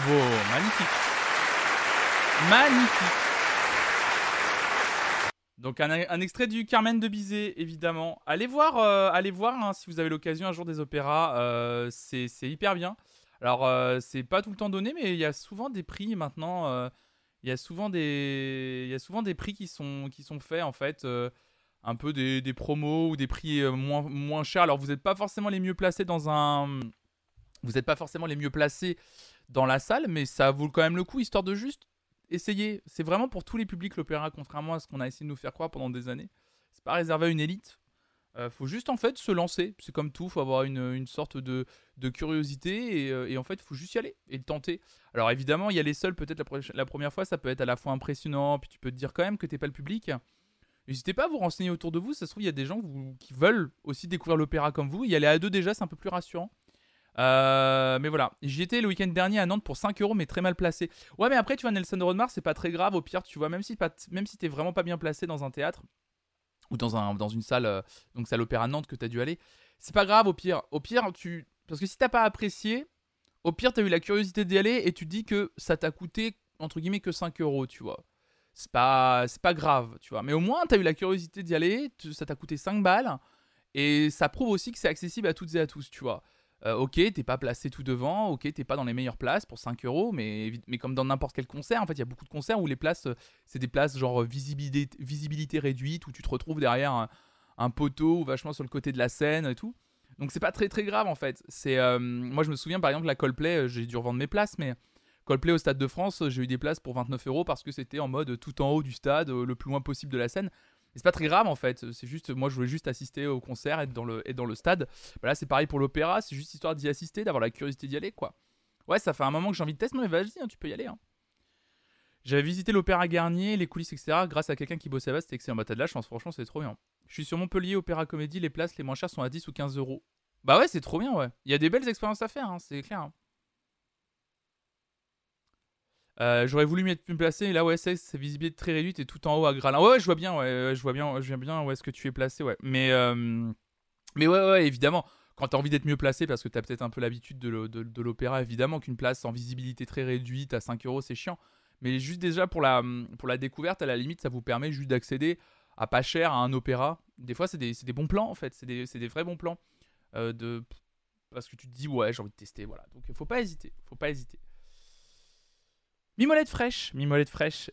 Magnifique. Magnifique. Donc un, extrait du Carmen de Bizet, évidemment. Allez voir, euh, allez voir hein, si vous avez l'occasion un jour des opéras. euh, c'est hyper bien. Alors euh, c'est pas tout le temps donné, mais il y a souvent des prix maintenant. il y a souvent des, il y a souvent des prix qui sont qui sont faits en fait. un peu des, des promos ou des prix moins, moins chers. Alors vous n'êtes pas forcément les mieux placés dans un, vous n'êtes pas forcément les mieux placés dans la salle, mais ça vaut quand même le coup, histoire de juste essayer. C'est vraiment pour tous les publics l'opéra, contrairement à ce qu'on a essayé de nous faire croire pendant des années. C'est pas réservé à une élite. Euh, faut juste en fait se lancer. C'est comme tout, faut avoir une, une sorte de, de curiosité et, euh, et en fait, faut juste y aller et le tenter. Alors évidemment, y a les seuls, peut-être la, première fois, ça peut être à la fois impressionnant, puis tu peux te dire quand même que t'es pas le public. N'hésitez pas à vous renseigner autour de vous, ça se trouve, il y a des gens qui veulent aussi découvrir l'opéra comme vous. Y aller à deux déjà, c'est un peu plus rassurant. Euh, mais voilà, j'y étais le week-end dernier à Nantes pour 5 euros, mais très mal placé. Ouais, mais après, tu vois, Nelson Rodmar, c'est pas très grave. Au pire, tu vois, même si, t'es vraiment pas bien placé dans un théâtre ou dans, un, dans une salle, euh, donc salle opéra Nantes que t'as dû aller, c'est pas grave au pire. Au pire, tu. Parce que si t'as pas apprécié, au pire, t'as eu la curiosité d'y aller et tu dis que ça t'a coûté, entre guillemets, que 5 euros, tu vois. C'est pas, pas grave, tu vois. Mais au moins, t'as eu la curiosité d'y aller, ça t'a coûté 5 balles. Et ça prouve aussi que c'est accessible à toutes et à tous, tu vois. Euh, ok, t'es pas placé tout devant, ok, t'es pas dans les meilleures places pour 5 euros, mais, mais comme dans n'importe quel concert, en fait, il y a beaucoup de concerts où les places, euh, c'est des places genre euh, visibilité, visibilité réduite, où tu te retrouves derrière un, poteau ou vachement sur le côté de la scène et tout. Donc c'est pas très très grave en fait. C'est moi je me souviens par exemple la Coldplay, j'ai dû revendre mes places, mais Coldplay au Stade de France, j'ai eu des places pour 29 euros parce que c'était en mode tout en haut du stade, le plus loin possible de la scène. C'est pas très grave en fait. C'est juste, moi je voulais juste assister au concert, être dans le, être dans le stade. Bah là c'est pareil pour l'opéra, c'est juste histoire d'y assister, d'avoir la curiosité d'y aller quoi. Ouais, ça fait un moment que j'ai envie de tester, mais vas-y, hein, tu peux y aller. hein. J'avais visité l'Opéra Garnier, les coulisses, etc. grâce à quelqu'un qui bossait là-bas, c'était excellent. Bah t'as de la chance, franchement, c'est trop bien. Je suis sur Montpellier, Opéra Comédie, les places les moins chères sont à 10 ou 15 euros. Bah ouais, c'est trop bien, ouais. Il y a des belles expériences à faire, hein, c'est clair. Euh, J'aurais voulu plus placé, et là, ouais, c'est visibilité très réduite et tout en haut à Gralin. Ouais, je vois bien, je vois bien, je vois bien où est-ce que tu es placé, ouais. Mais, euh, mais ouais, ouais, évidemment, quand t'as envie d'être mieux placé, parce que t'as peut-être un peu l'habitude de l'o- de- de l'opéra, évidemment qu'une place en visibilité très réduite à 5 euros, c'est chiant. Mais juste déjà pour la, découverte, à la limite, ça vous permet juste d'accéder à pas cher à un opéra. Des fois, c'est des, bons plans, en fait. C'est des, c'est des vrais bons plans. Euh, de, parce que tu te dis, ouais, j'ai envie de tester, voilà. Donc, faut pas hésiter. Faut pas hésiter. Mimolette fraîche, Mimolette fraîche,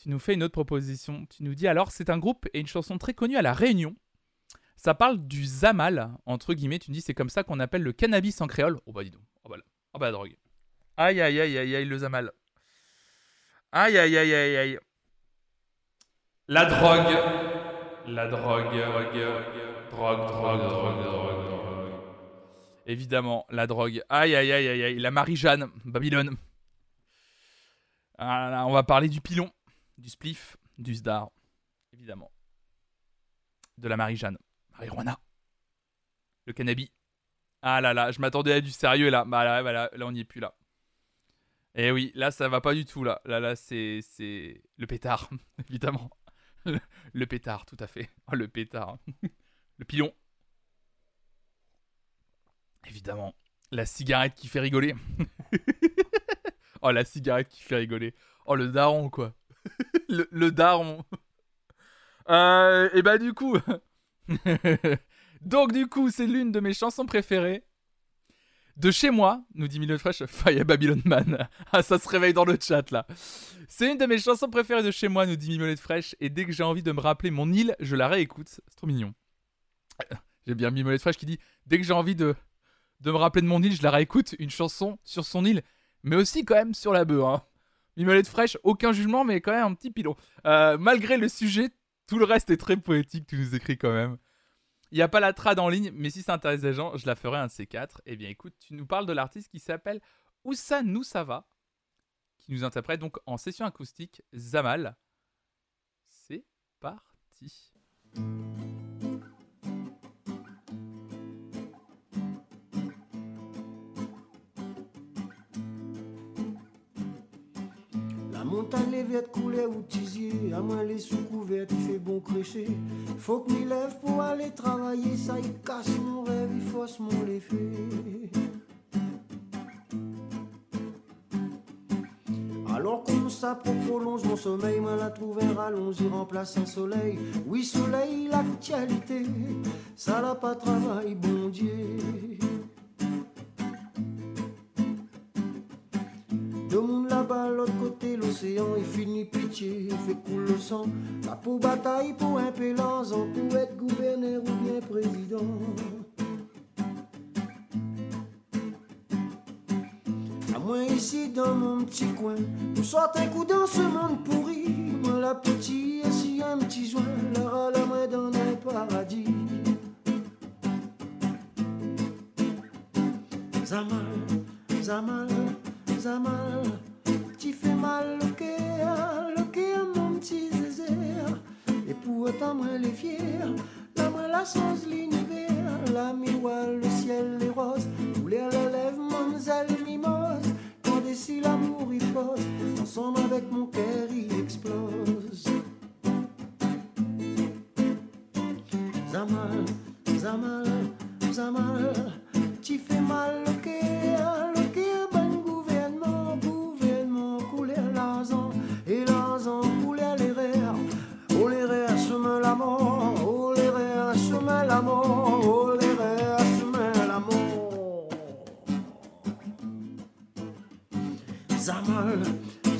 tu nous fais une autre proposition. Tu nous dis alors, c'est un groupe et une chanson très connue à La Réunion. Ça parle du Zamal, entre guillemets. Tu nous dis, c'est comme ça qu'on appelle le cannabis en créole. Oh bah dis donc. Oh bah, là. oh bah la drogue. Aïe aïe aïe aïe aïe, le Zamal. Aïe aïe aïe aïe aïe. La drogue. La drogue. Drogue, drogue, drogue, drogue, drogue, drogue. Évidemment, la drogue. Aïe aïe aïe aïe aïe. La Marie-Jeanne, Babylone. On va parler du pilon, du spliff, du sdar. Évidemment. De la Marie-Jeanne. Marijuana. Le cannabis. Ah là là, je m'attendais à du sérieux là. Bah là, bah là, là, on n'y est plus là. Eh oui, là ça va pas du tout là. Là là c'est c'est le pétard [LAUGHS] évidemment. Le, [LAUGHS] le pétard tout à fait. Oh, le pétard. [LAUGHS] le pilon. Évidemment. La cigarette qui fait rigoler. Oh la cigarette qui fait rigoler. Oh le daron quoi. [LAUGHS] le, daron. Euh, et bah du coup. [LAUGHS] Donc du coup c'est l'une de mes chansons préférées. De chez moi, nous dit Milo Fresh, [LAUGHS] Fire Babylon Man. Ah, ça se réveille dans le chat là. C'est une de mes chansons préférées de chez moi, nous dit Mimolette Fraîche. Et dès que j'ai envie de me rappeler mon île, je la réécoute. C'est trop mignon. [COUGHS] J'ai bien Mimolette Fraîche qui dit Dès que j'ai envie de, de me rappeler de mon île, je la réécoute. Une chanson sur son île, mais aussi quand même sur la bœuf. Hein. Mimolette Fraîche, aucun jugement, mais quand même un petit pilon. Euh, malgré le sujet, tout le reste est très poétique, tu nous écris quand même. Il n'y a pas la trad en ligne, mais si ça intéresse les gens, je la ferai un de ces quatre. Eh bien écoute, tu nous parles de l'artiste qui s'appelle Oussa Noussava, qui nous interprète donc en session acoustique Zamal. C'est parti. Montagne les vêtes coulées ou tisier, à moins les sous couvertes, il fait bon crécher. Faut que m'y lève pour aller travailler, ça y casse mon rêve, il fausse mon fait. Alors qu'on s'approche, prolonge mon sommeil, moi la trouve un rallonge, il remplace un soleil. Oui, soleil, l'actualité, ça n'a pas travail, bon Dieu. L'océan, il finit pitié, fait couler le sang. La pour bataille pour un pélanzan, pour être gouverneur ou bien président. À moi ici dans mon petit coin, nous sortons un coup dans ce monde pourri. Moi la petite, si un petit joint, la la main dans un paradis. Zamal, Zamal, Zamal, petit fait mal au cœur, le cœur, mon petit zézé. Et pour autant, moi, les fiers, la moi, la sauce, l'univers, la miroir, le ciel, les roses, couler les lèvres, mamzelle, mimose. Quand d'ici l'amour, il pose, ensemble avec mon cœur, il explose. Zamal, Zamal, Zamal, tu fais mal au cœur.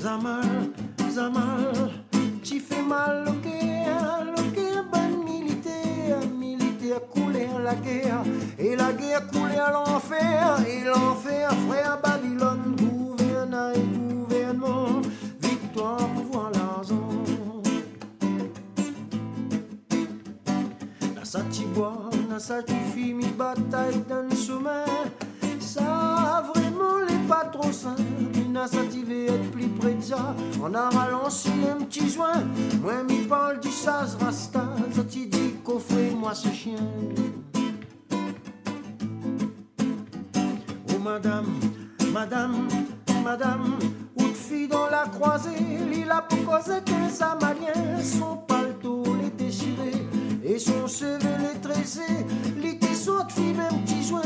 Zamal, Zamal, tu fais mal le cœur bon militaire, militaire coulé à la guerre, et la guerre coulée à l'enfer, et l'enfer frère Babylone, gouvernail, gouvernement, victoire, pouvoir, l'argent. Nasati bois, Nasati fi mi bataille le sommet. Ça vraiment les pas trop sain. Nasati veut être plus près de ça. On a ralancé un petit joint. Moi mi parle du sas rasta. Zati dit coffret moi ce chien. Oh madame, madame, madame, où de fille dans la croisée, il a pour causer qu'un samalien, son paletot les déchiré, et son CV les tressé, l'été saute fille même petit joint,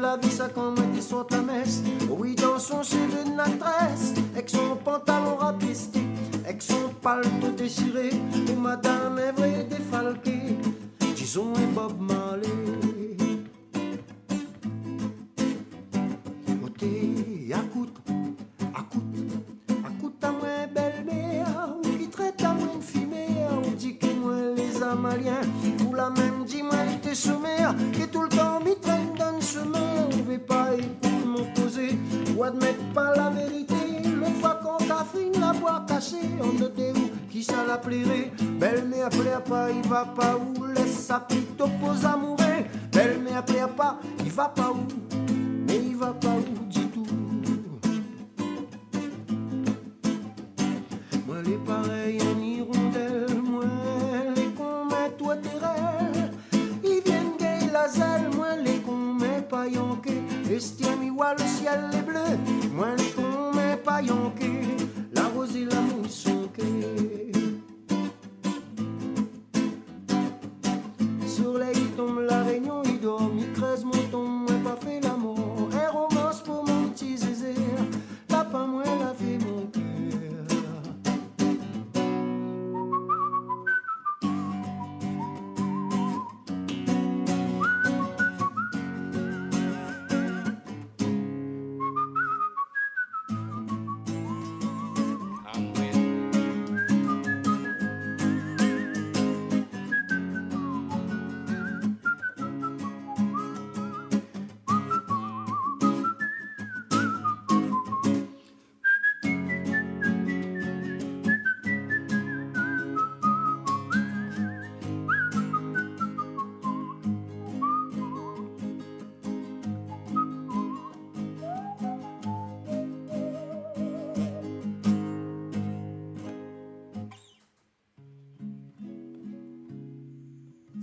la vie ça comme un saute la messe, oui dans son CV de maîtresse, avec son pantalon rapisté, avec son paletot déchiré, où madame est vraie défalquée, disons un Bob Marley. Côté, écoute, écoute, écoute à moi belle-mère, qui traite à moi une fille-mère, dit que moi les Amaliens, même sommaire, qui tout le temps m'y traîne dans on veut pas m'opposer, ou admettre pas la vérité, l'autre fois qu'on t'a fini la boire cachée, on ne où, qui ça la plairait, belle-mère plaît pas, il va pas où, laisse sa petite oppose à mourir, belle-mère plaît pas, il va pas où, mais il va pas où du tout. Moi les pareils en hirondelle, moi les mais toi tes rêves. Pas yonké. Estiami wa le ciel est bleu, moi les cons mais pas yonké. La rose et la mousse sont quai. Soleil tombe la réunion, il dort, il creuse mon tombe, moi pas fait l'amour. Un romance pour mon petit zézé, là pas moi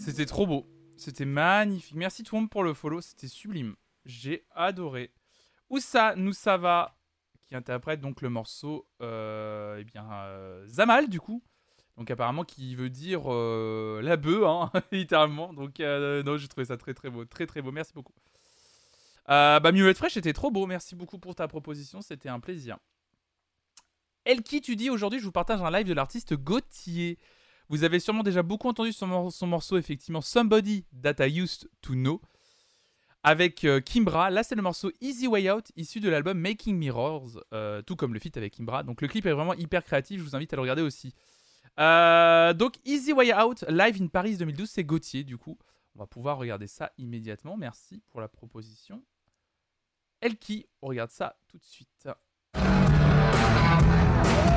C'était trop beau. C'était magnifique. Merci tout le monde pour le follow. C'était sublime. J'ai adoré. Oussa Noussava, qui interprète donc le morceau, euh, eh bien, euh, Zamal, du coup. Donc, apparemment, qui veut dire euh, la bœuf, hein, [LAUGHS] littéralement. Donc, non, j'ai trouvé ça très, très beau. Très, très beau. Merci beaucoup. Bah, Muette Fraîche, c'était trop beau. Merci beaucoup pour ta proposition. C'était un plaisir. Elki, tu dis aujourd'hui, je vous partage un live de l'artiste Gauthier. Vous avez sûrement déjà beaucoup entendu son, mor- son morceau, effectivement, Somebody That I Used to Know, avec euh, Kimbra. Là, c'est le morceau Easy Way Out, issu de l'album Making Mirrors, euh, tout comme le feat avec Kimbra. Donc, le clip est vraiment hyper créatif, je vous invite à le regarder aussi. Euh, donc, Easy Way Out, live in Paris 2012, c'est Gauthier, du coup. On va pouvoir regarder ça immédiatement. Merci pour la proposition. Elki, on regarde ça tout de suite.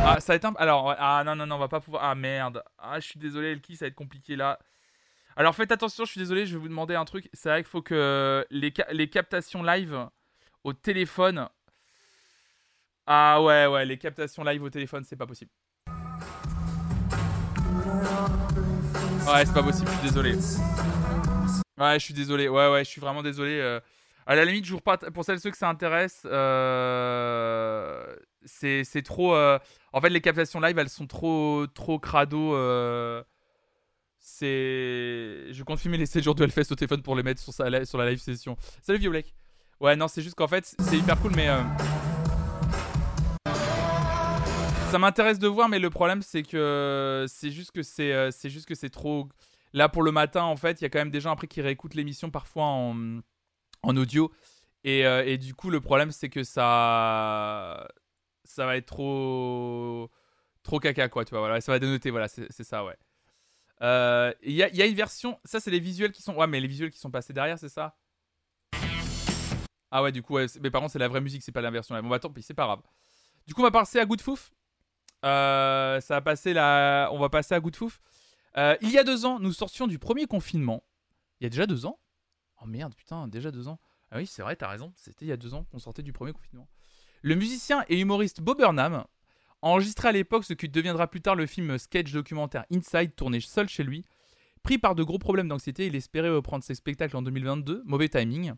Ah, ça va être un... Alors, ah non, non, non, on va pas pouvoir... Ah, merde. Ah, je suis désolé, Elki, ça va être compliqué, là. Alors, faites attention, je suis désolé, je vais vous demander un truc. C'est vrai qu'il faut que les, les captations live au téléphone... Ah ouais, ouais, les captations live au téléphone, c'est pas possible. Ouais, c'est pas possible, je suis désolé. Ouais, je suis désolé. Ouais, ouais, je suis vraiment désolé. euh. À la limite, pour celles ceux que ça intéresse, euh, c'est trop. euh, En fait, les captations live, elles sont trop, trop crado. euh, c'est. Je compte filmer les 7 jours de Hellfest au téléphone pour les mettre sur, sa sur la live session. Salut Violek. Ouais, non, c'est juste qu'en fait, c'est hyper cool, mais. euh, Ça m'intéresse de voir, mais le problème, c'est que c'est juste que c'est c'est juste que c'est trop. Là, pour le matin, en fait, il y a quand même des gens après qui réécoutent l'émission parfois en, en audio. Et, euh, et du coup, le problème, c'est que ça. Ça va être trop. Trop caca, quoi, tu vois. Voilà, ça va dénoter, voilà, c'est ça, ouais. Euh, Il y, a, y a une version. Ça, c'est les visuels qui sont. Ouais, mais les visuels qui sont passés derrière, c'est ça? Ah ouais, du coup, ouais, mais par contre, c'est la vraie musique, c'est pas la version là. Bon, bah tant pis, c'est pas grave. Du coup, on va passer à Good Fouf. Euh, ça va passer la... On va passer à Good Fouf. Il y a deux ans, nous sortions du premier confinement. Il y a déjà deux ans? Oh merde, putain, déjà deux ans. Ah oui, c'est vrai, t'as raison. C'était il y a deux ans qu'on sortait du premier confinement. Le musicien et humoriste Bob Burnham, enregistré à l'époque ce qui deviendra plus tard le film sketch documentaire Inside, tourné seul chez lui, pris par de gros problèmes d'anxiété, il espérait reprendre ses spectacles en 2022. Mauvais timing.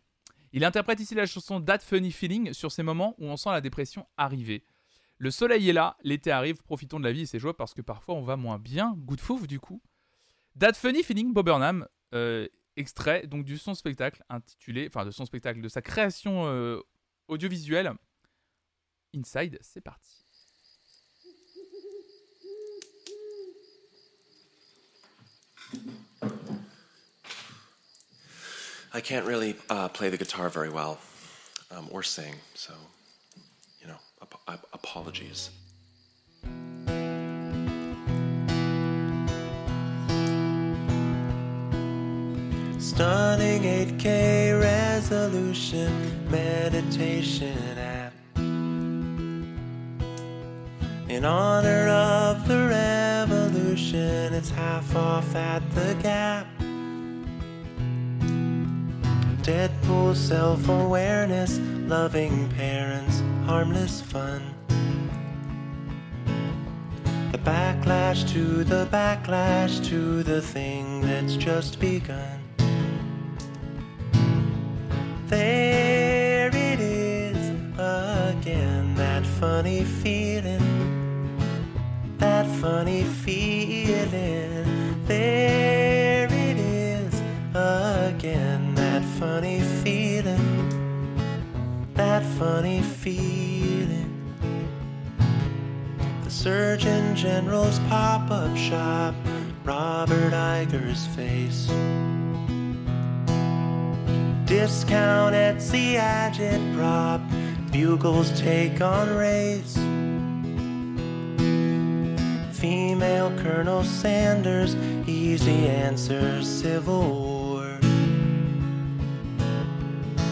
Il interprète ici la chanson That Funny Feeling sur ces moments où on sent la dépression arriver. Le soleil est là, l'été arrive, profitons de la vie et ses joies parce que parfois on va moins bien. Good fouf du coup. That Funny Feeling, Bob Burnham, euh, extrait donc du son spectacle intitulé, enfin de son spectacle, de sa création euh, audiovisuelle. Inside, c'est parti. I can't really uh, play the guitar very well um, or sing, so, you know, ap- ap- apologies. Stunning 8K resolution meditation app. In honor of the revolution, it's half off at the gap. Deadpool self awareness, loving parents, harmless fun. The backlash to the backlash to the thing that's just begun. There it is again, that funny feeling. That funny feeling. There it is again, that funny feeling. That funny feeling. The Surgeon General's pop up shop, Robert Iger's face. Discount Etsy agitprop, Bugle's take on race. Female Colonel Sanders, easy answer, Civil War.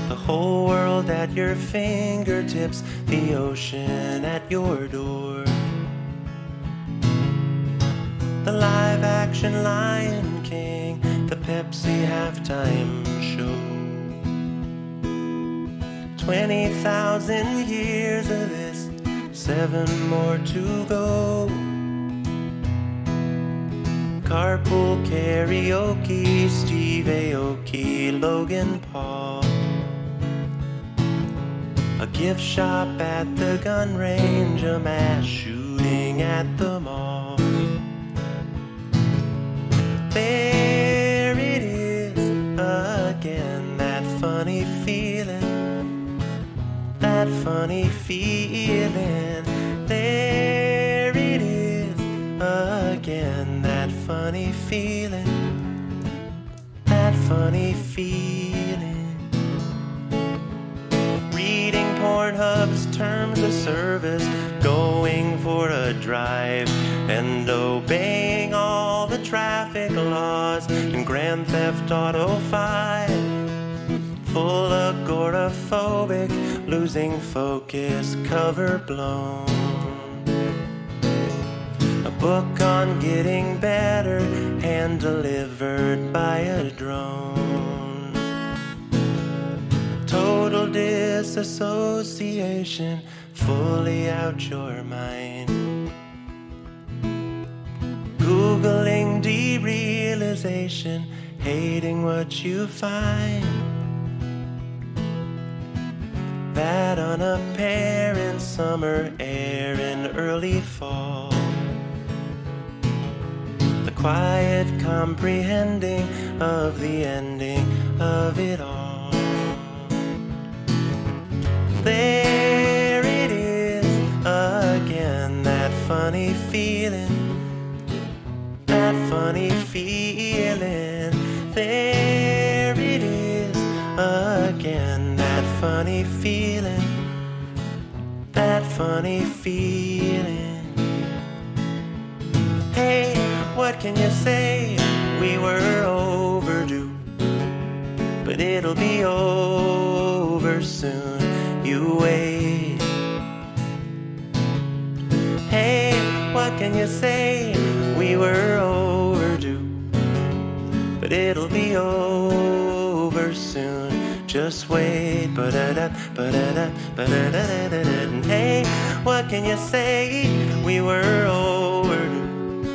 The whole world at your fingertips, the ocean at your door. The live action Lion King, the Pepsi halftime show. 20,000 years of this, seven more to go. Carpool karaoke, Steve Aoki, Logan Paul. A gift shop at the gun range, a mass shooting at the mall. There That funny feeling. There it is again, that funny feeling. That funny feeling. Reading Pornhub's terms of service, going for a drive, and obeying all the traffic laws in Grand Theft Auto 5. Full agoraphobic, losing focus, cover blown. A book on getting better, hand delivered by a drone. Total disassociation, fully out your mind. Googling derealization, hating what you find. That unapparent summer air in early fall. The quiet comprehending of the ending of it all. There it is again, that funny feeling, that funny feeling. There it is again, funny feeling, that funny feeling. Hey, what can you say? We were overdue, but it'll be over soon. You wait. Hey, what can you say? We were overdue, but it'll be over soon. Just wait, ba da da, ba da da, ba da da da da da. Hey, what can you say? We were overdue,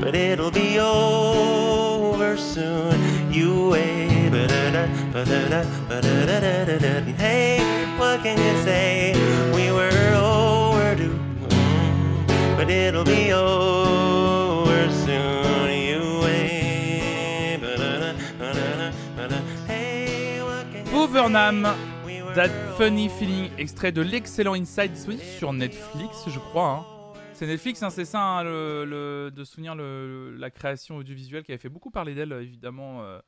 but it'll be over soon. You wait, ba da da, ba da da, ba da da da da da. Hey, what can you say? We were overdue, but it'll be over were That Funny Feeling, extrait de l'excellent Inside disponible sur Netflix, je crois. hein. C'est Netflix, hein, c'est ça, hein, de souvenir le, la création audiovisuelle qui avait fait beaucoup parler d'elle, évidemment. euh,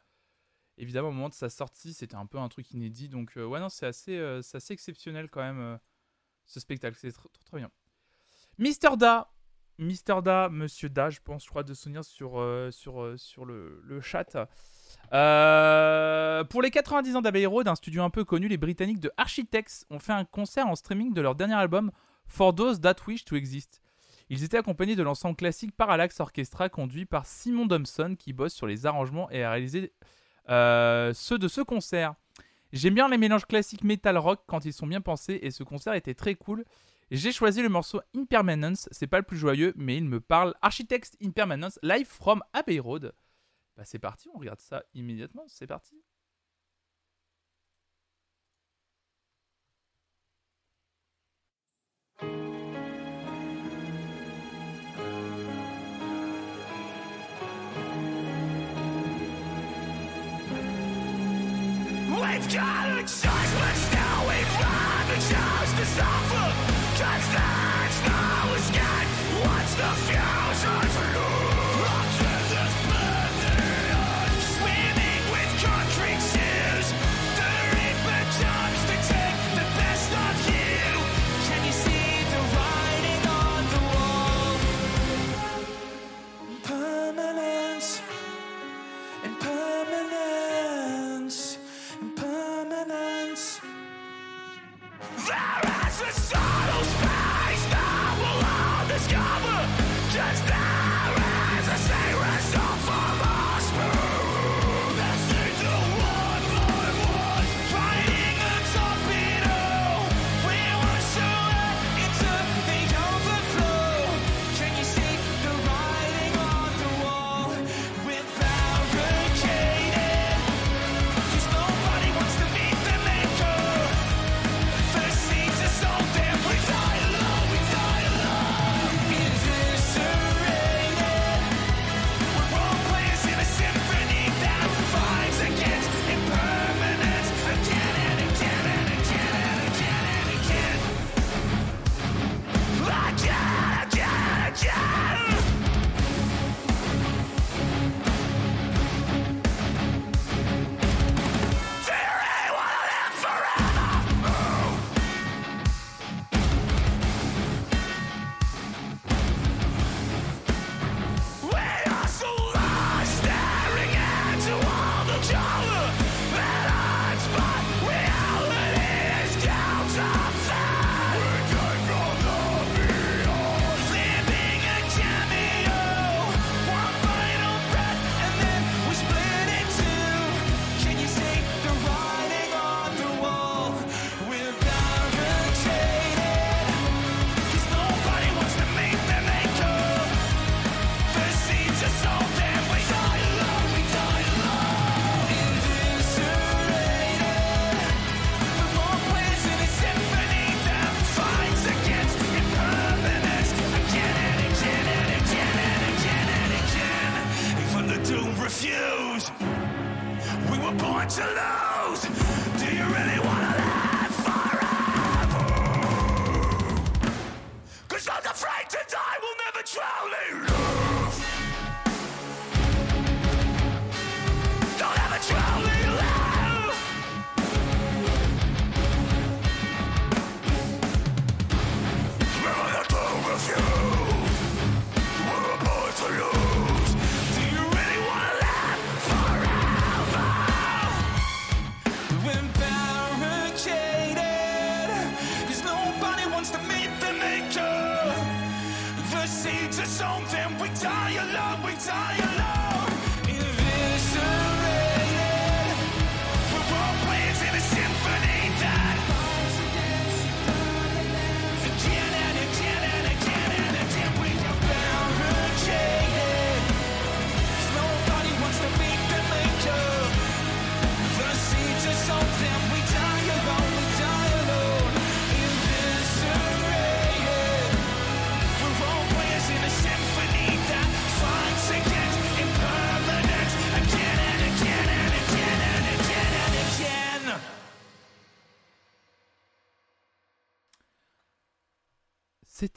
évidemment, au moment de sa sortie, c'était un peu un truc inédit. Donc, euh, ouais, non, c'est assez, euh, c'est assez exceptionnel quand même, ce spectacle. C'est trop, trop, bien. Mister Da, Mister Da, Monsieur Da, je pense, je crois, de souvenir sur, le chat. Euh, pour les 90 ans d'Abbey Road, un studio un peu connu, les Britanniques de Architects ont fait un concert en streaming de leur dernier album For Those That Wish to Exist. Ils étaient accompagnés de l'ensemble classique Parallax Orchestra conduit par Simon Thompson qui bosse sur les arrangements et a réalisé euh, ceux de ce concert. J'aime bien les mélanges classiques metal rock quand ils sont bien pensés et ce concert était très cool. J'ai choisi le morceau Impermanence, c'est pas le plus joyeux mais il me parle. Architects Impermanence live from Abbey Road. Bah c'est parti, on regarde ça immédiatement, c'est parti. We've got a choice, but still we've got the chance to suffer. Cause there's no escape. What's the future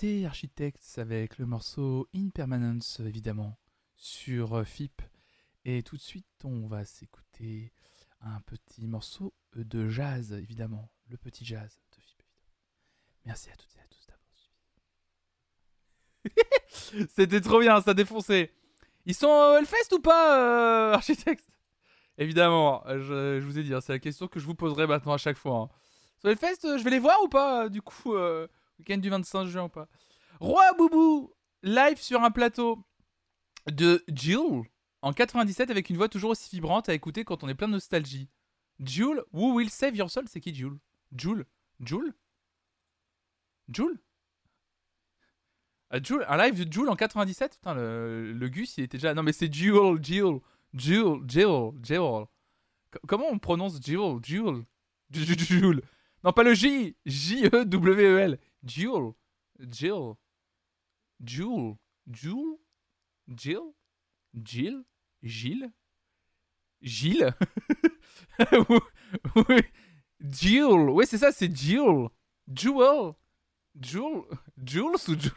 Architects avec le morceau Impermanence, évidemment, sur euh, FIP. Et tout de suite, on va s'écouter un petit morceau de jazz, évidemment. Le petit jazz de FIP. Merci à toutes et à tous d'avoir suivi. [LAUGHS] C'était trop bien, ça défonçait. Ils sont au Hellfest ou pas, euh, Architects Évidemment, je, vous ai dit, hein, c'est la question que je vous poserai maintenant à chaque fois. hein. Sur Hellfest, euh, je vais les voir ou pas, euh, du coup euh, Week-end du 25 juin ou pas Roi Boubou, live sur un plateau de Jill en 97 avec une voix toujours aussi vibrante à écouter quand on est plein de nostalgie. Jules, Who Will Save Your Soul? C'est qui Jules? Jules? Jules? Jules? Jules, un live de Jules en 97 Putain, le, le Gus, il était déjà. Non, mais c'est Jules, Jules, Jules, Jules, Jules. Co- Comment on prononce Jules Jules? Ju- ju- Jules. Non, pas le J J-E-W-E-L. Jules. Jill. Jules. Jules Jill Jill Gilles Gilles [LAUGHS] Oui. Jill. Oui, c'est ça, c'est Jill. Jewel. Jules. Jules ou Jules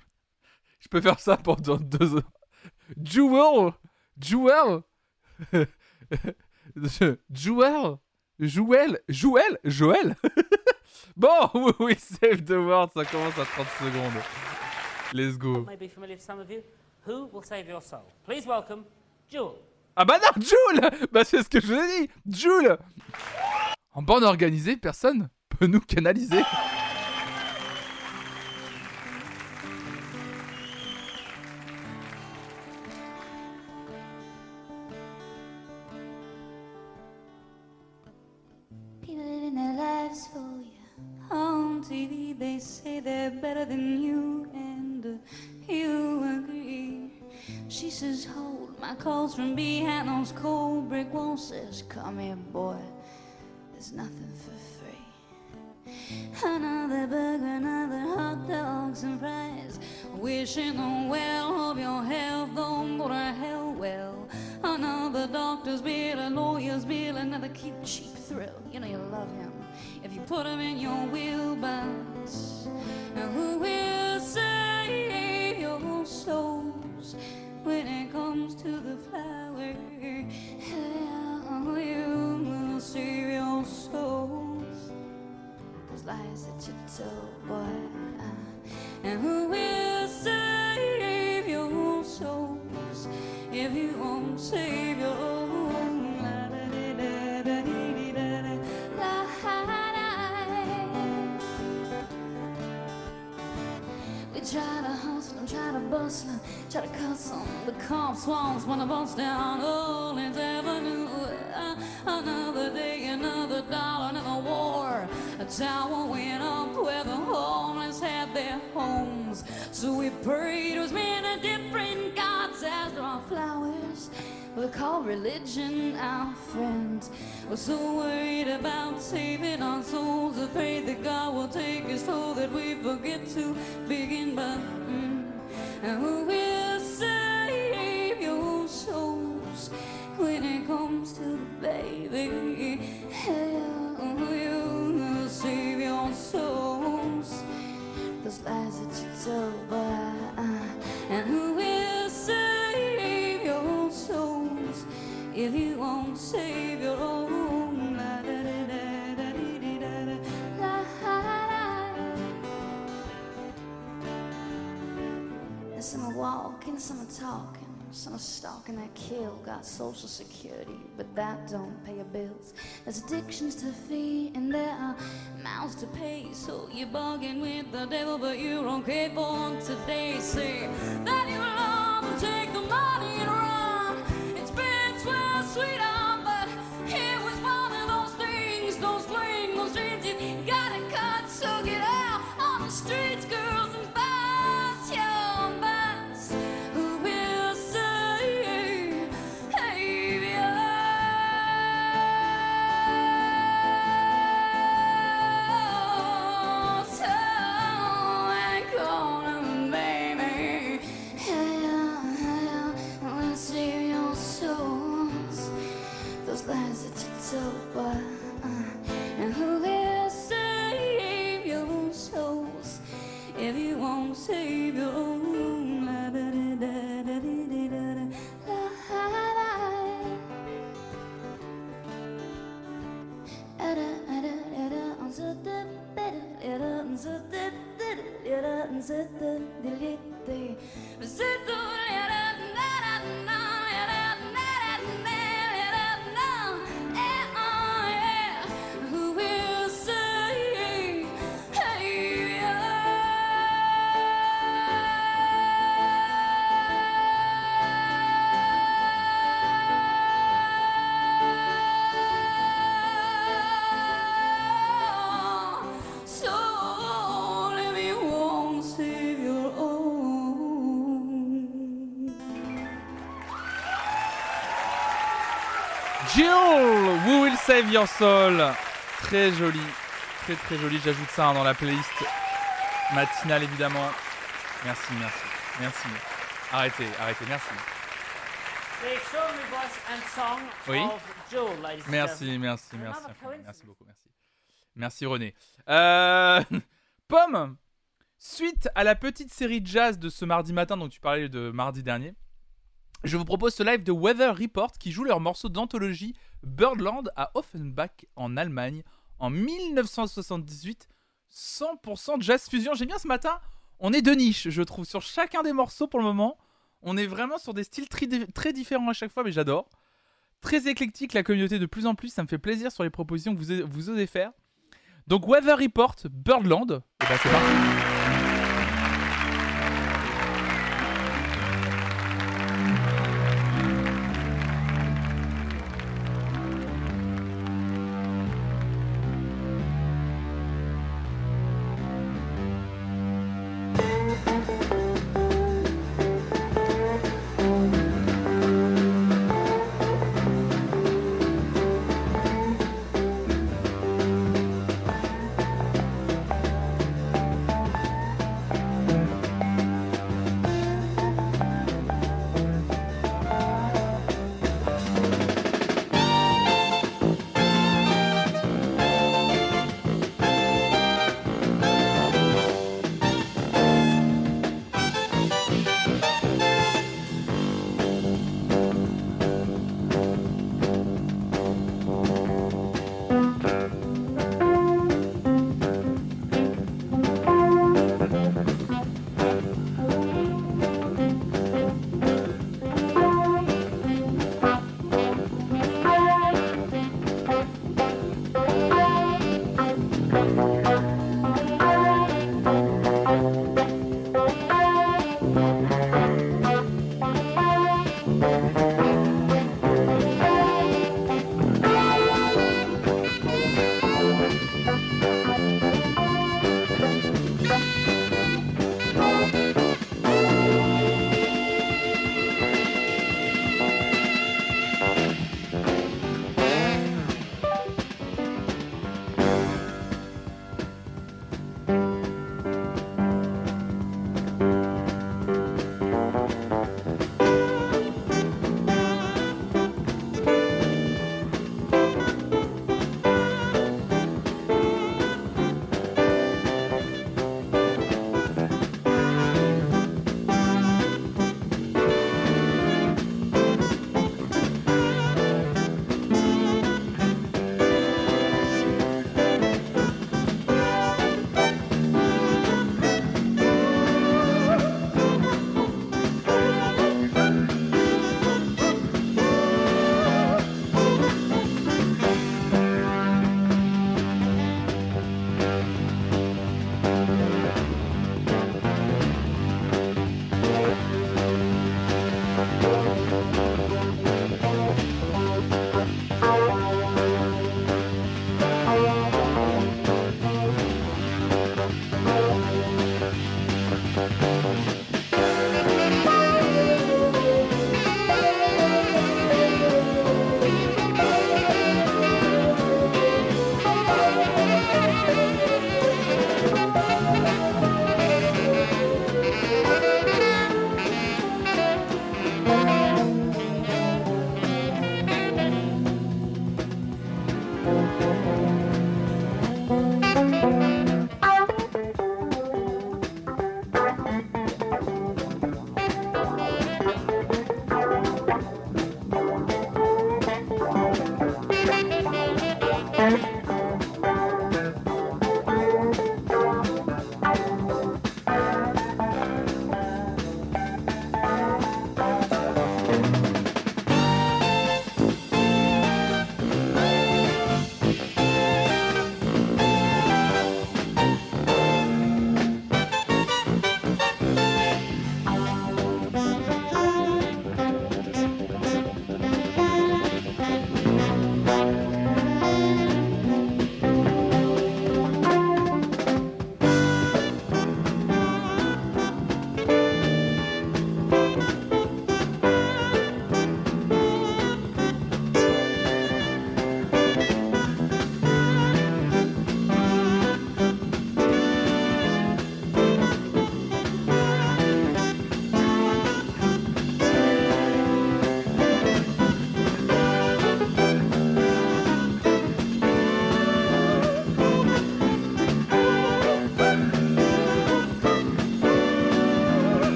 Je peux faire ça pendant deux heures. Jewel. Jewel. [LAUGHS] Jewel. Joël. Joël. [LAUGHS] Joël. Bon, [LAUGHS] oui, save the world, ça commence à 30 secondes. Let's go. Ah bah non, Jules Bah c'est ce que je vous ai dit Jules En bande organisée, personne peut nous canaliser. From behind those cold brick walls. Says, Come here, boy. There's nothing for free. Another burger, another hot dogs and fries. Wishing the well of your health don't go to hell. Well, another doctor's bill, a lawyer's bill, another cute cheap thrill. You know you love him if you put him in your wheelbox. And who will save your souls when it comes to the flower? How you will save your souls? Those lies that you told, boy. And who will save your souls if you won't save try to and try to cuss on the cops walls when I bust down Olin's Avenue. Uh, another day, another dollar, another war. A tower went up where the homeless had their homes. So we prayed to as many different gods as there are flowers. We call religion our friend. We're so worried about saving our souls, afraid that God will take us so that we forget to begin. But mm, and who will save your souls when it comes to the baby, hey, you save your souls. Those lies that you told, boy, uh, and who will save your souls if you won't save some are walking, some are talking, some are stalking that kill. Got social security, but that don't pay your bills. There's addictions to feed, and there are mouths to pay. So you're bargain with the devil, but you're okay for today. Say that you love and take the money and run. It's been swell, sweetheart, but it was one of those things, those flings, those dreams save Save Your Soul. Très joli, très très joli. J'ajoute ça hein, dans la playlist matinale évidemment. Merci, merci, merci. Arrêtez, arrêtez, merci. The extraordinary voice and song Oui. Merci, gentlemen. merci, merci. Merci beaucoup, merci. Merci René. Euh, [LAUGHS] Pomme, suite à la petite série jazz de ce mardi matin dont tu parlais de mardi dernier, je vous propose ce live de Weather Report qui joue leur morceau d'anthologie Birdland à Offenbach en Allemagne en 1978. 100% jazz fusion. J'aime bien ce matin. On est de niche, je trouve, sur chacun des morceaux pour le moment. On est vraiment sur des styles très, différents à chaque fois, mais j'adore. Très éclectique, la communauté de plus en plus. Ça me fait plaisir sur les propositions que vous, vous osez faire. Donc, Weather Report, Birdland. Et bah, c'est parti.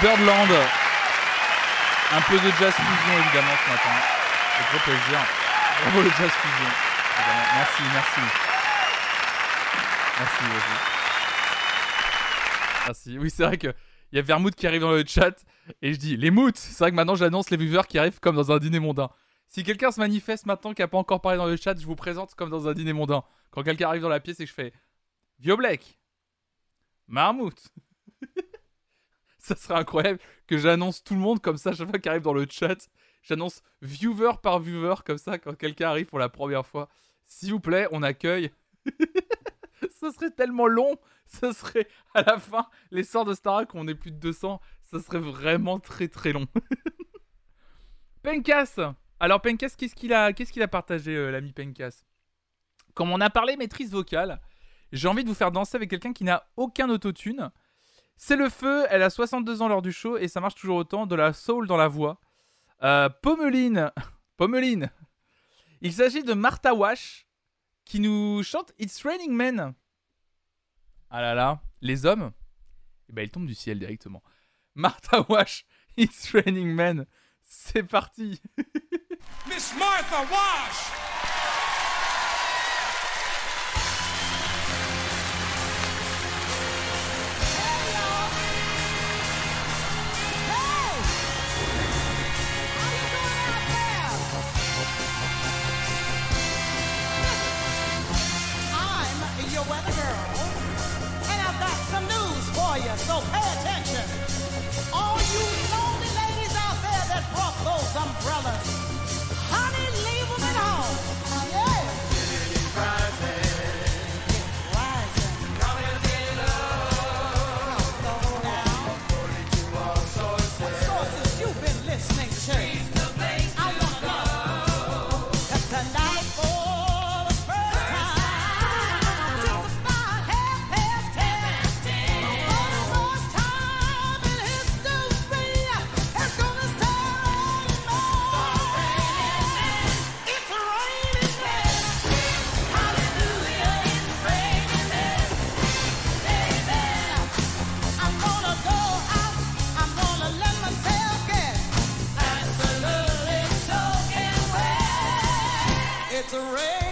Birdland. Un peu de jazz fusion évidemment ce matin. C'est gros plaisir. Bravo le jazz fusion. évidemment. Merci, merci. Merci. Merci. Oui, c'est vrai que il y a Vermouth qui arrive dans le chat et je dis les moutes. C'est vrai que maintenant j'annonce les viewers qui arrivent comme dans un dîner mondain. Si quelqu'un se manifeste maintenant qui a pas encore parlé dans le chat, je vous présente comme dans un dîner mondain. Quand quelqu'un arrive dans la pièce et que je fais Vio Black. Ça serait incroyable que j'annonce tout le monde comme ça chaque fois qu'il arrive dans le chat. J'annonce viewer par viewer comme ça quand quelqu'un arrive pour la première fois. S'il vous plaît, on accueille. [LAUGHS] ça serait tellement long. Ça serait à la fin, les sorts de Starak, on est plus de 200. Ça serait vraiment très très long. [LAUGHS] Penkas Alors Penkas, qu'est-ce qu'il a, qu'est-ce a partagé, euh, l'ami Penkas? Comme on a parlé maîtrise vocale, j'ai envie de vous faire danser avec quelqu'un qui n'a aucun autotune. C'est le feu, elle a 62 ans lors du show et ça marche toujours autant, de la soul dans la voix. Euh, Pommeline, [LAUGHS] Pommeline. Il s'agit de Martha Wash qui nous chante It's Raining Men. Ah là là, les hommes, eh ben ils tombent du ciel directement. [LAUGHS] Martha Wash, It's Raining Men. C'est parti. [LAUGHS] Miss Martha Wash. So pay attention. All you lonely ladies out there that brought those umbrellas, It's raining men.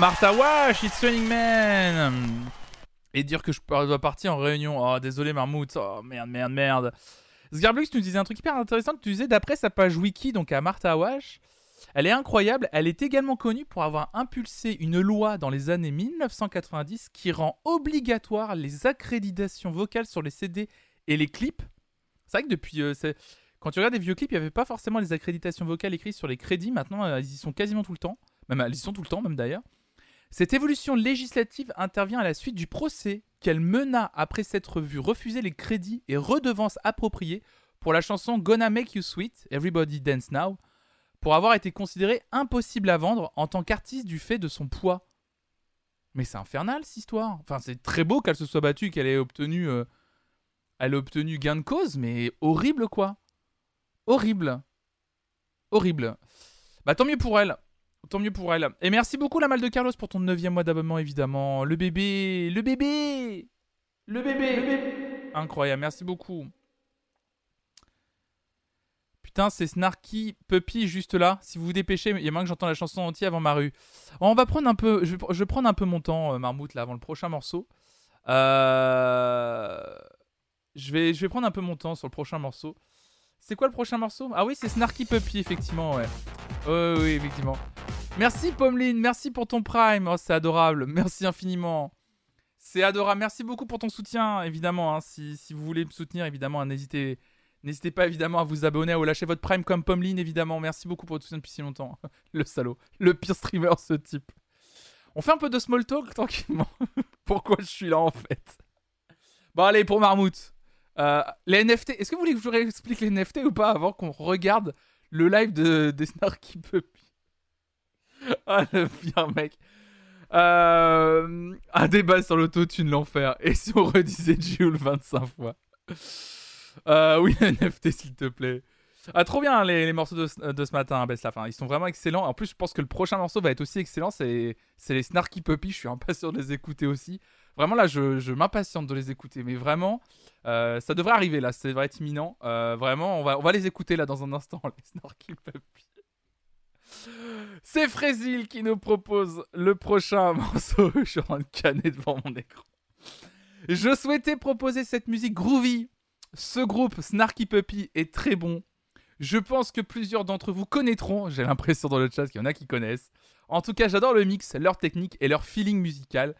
Martha Wash, It's Raining Man. Et dire que je dois partir en réunion. Oh, désolé, Marmout. Oh, merde, merde, merde. Sgarblux nous disait un truc hyper intéressant. Tu disais, d'après sa page wiki, donc à Martha Wash, elle est incroyable. Elle est également connue pour avoir impulsé une loi dans les années 1990 qui rend obligatoire les accréditations vocales sur les CD et les clips. C'est vrai que depuis. euh, quand tu regardes des vieux clips, il n'y avait pas forcément les accréditations vocales écrites sur les crédits. Maintenant, euh, elles y sont quasiment tout le temps. Même elles y sont tout le temps, même d'ailleurs. Cette évolution législative intervient à la suite du procès qu'elle mena après s'être vue refuser les crédits et redevances appropriées pour la chanson Gonna Make You Sweet, Everybody Dance Now, pour avoir été considérée impossible à vendre en tant qu'artiste du fait de son poids. Mais c'est infernal cette histoire. Enfin, c'est très beau qu'elle se soit battue, qu'elle ait obtenu, euh, elle ait obtenu gain de cause, mais horrible quoi. Horrible. Horrible. Bah tant mieux pour elle. Tant mieux pour elle. Et merci beaucoup la Mal de Carlos pour ton 9 mois d'abonnement évidemment. Le bébé, le bébé, le bébé, le bébé. Incroyable, merci beaucoup. Putain, c'est Snarky Puppy juste là. Si vous vous dépêchez, il y a moins que j'entends la chanson entière avant ma rue. On va prendre un peu, je vais, je vais prendre un peu mon temps, euh, Marmout, là, avant le prochain morceau. Euh, Je, vais, je vais prendre un peu mon temps sur le prochain morceau. C'est quoi le prochain morceau? Ah oui, c'est Snarky Puppy, effectivement, ouais. Ouais, oui, effectivement. Merci Pommeline, merci pour ton prime. Oh, c'est adorable. Merci infiniment. C'est adorable. Merci beaucoup pour ton soutien, évidemment. hein. Si, vous voulez me soutenir, évidemment, n'hésitez, n'hésitez pas évidemment à vous abonner, vous lâcher votre prime comme Pommeline, évidemment. Merci beaucoup pour votre soutien depuis si longtemps. [LAUGHS] le salaud. Le pire streamer, ce type. On fait un peu de small talk tranquillement. [LAUGHS] Pourquoi je suis là en fait? Bon, allez, pour Marmout. Euh, les NFT, est-ce que vous voulez que je vous réexplique les NFT ou pas avant qu'on regarde le live de, des Snarky Puppy [LAUGHS] Ah, le pire mec. Euh, un débat sur l'autotune, l'enfer. Et si on redisait Jules 25 fois? Euh, Oui, [LAUGHS] NFT, s'il te plaît. Ah, trop bien les, les morceaux de, ce- de matin, Beslaf. hein. Ils sont vraiment excellents. En plus, je pense que le prochain morceau va être aussi excellent. C'est c'est les Snarky Puppy. Je suis impatient de les écouter aussi. Vraiment, là, je, m'impatiente de les écouter. Mais vraiment, euh, ça devrait arriver là. Ça devrait être imminent. Euh, vraiment, on va, les écouter là dans un instant, [LAUGHS] les Snarky Puppy. C'est Frésil qui nous propose le prochain [LAUGHS] morceau. Je suis en train de canner devant mon écran. Je souhaitais proposer cette musique groovy. Ce groupe Snarky Puppy est très bon. Je pense que plusieurs d'entre vous connaîtront. J'ai l'impression dans le chat qu'il y en a qui connaissent. En tout cas, j'adore le mix, leur technique et leur feeling musical.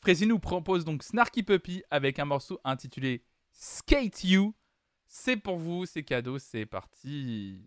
Frésil nous propose donc Snarky Puppy avec un morceau intitulé Skate You. C'est pour vous, c'est cadeau, c'est parti.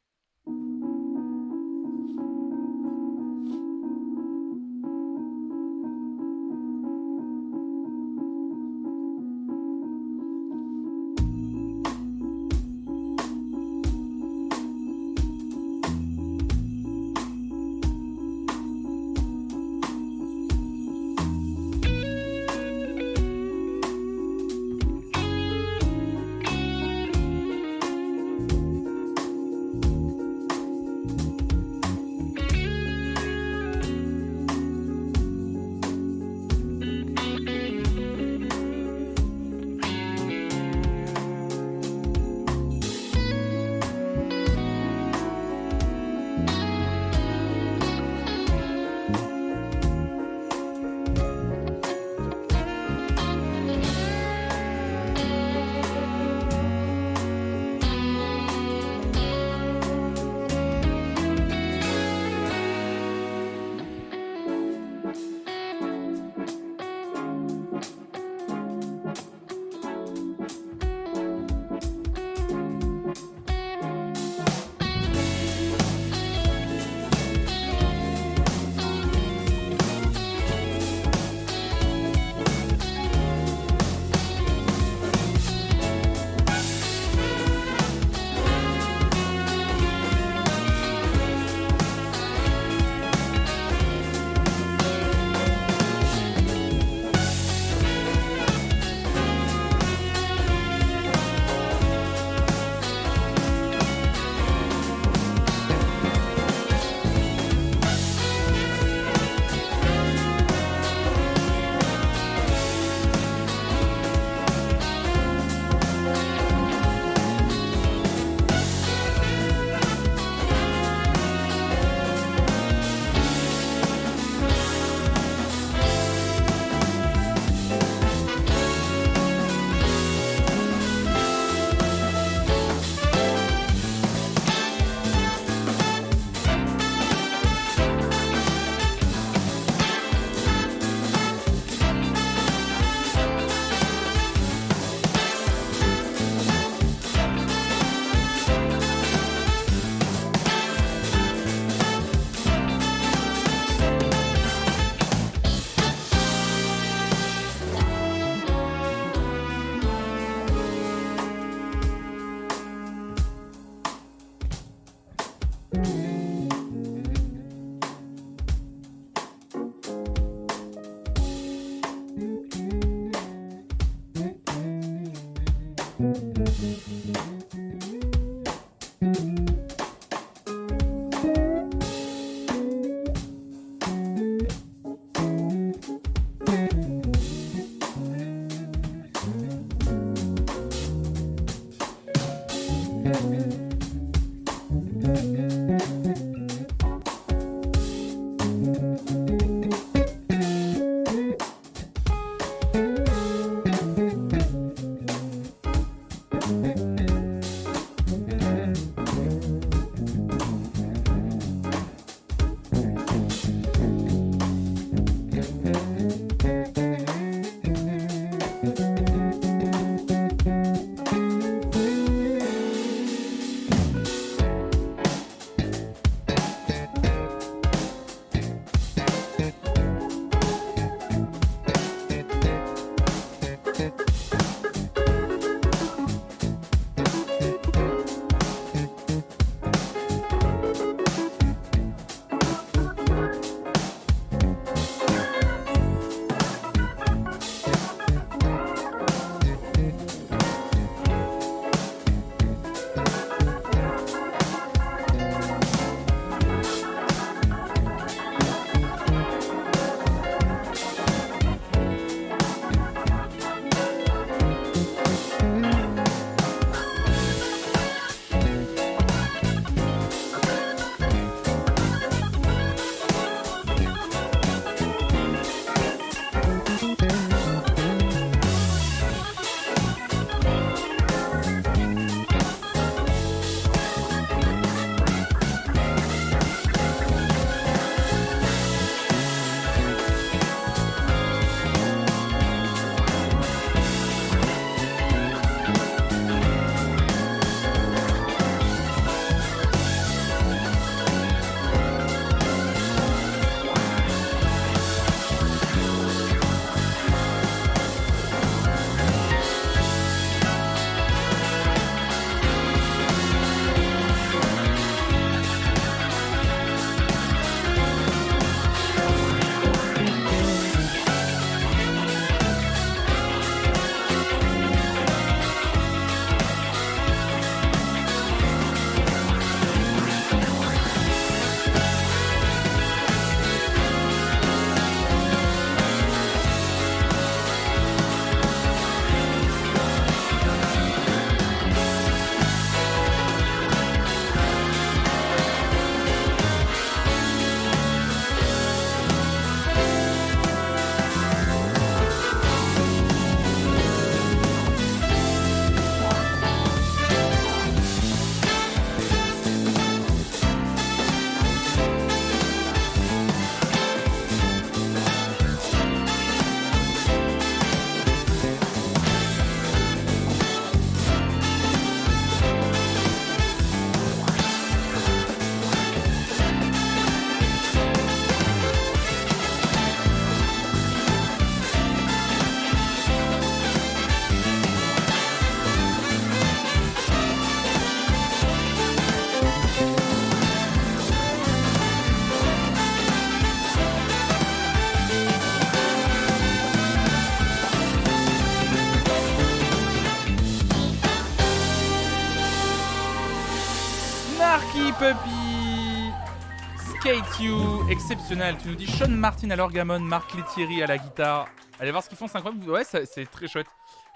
Exceptionnel. Tu nous dis Sean Martin à l'orgamon, Marc Lettieri à la guitare. Allez voir ce qu'ils font, c'est incroyable. Ouais, c'est très chouette.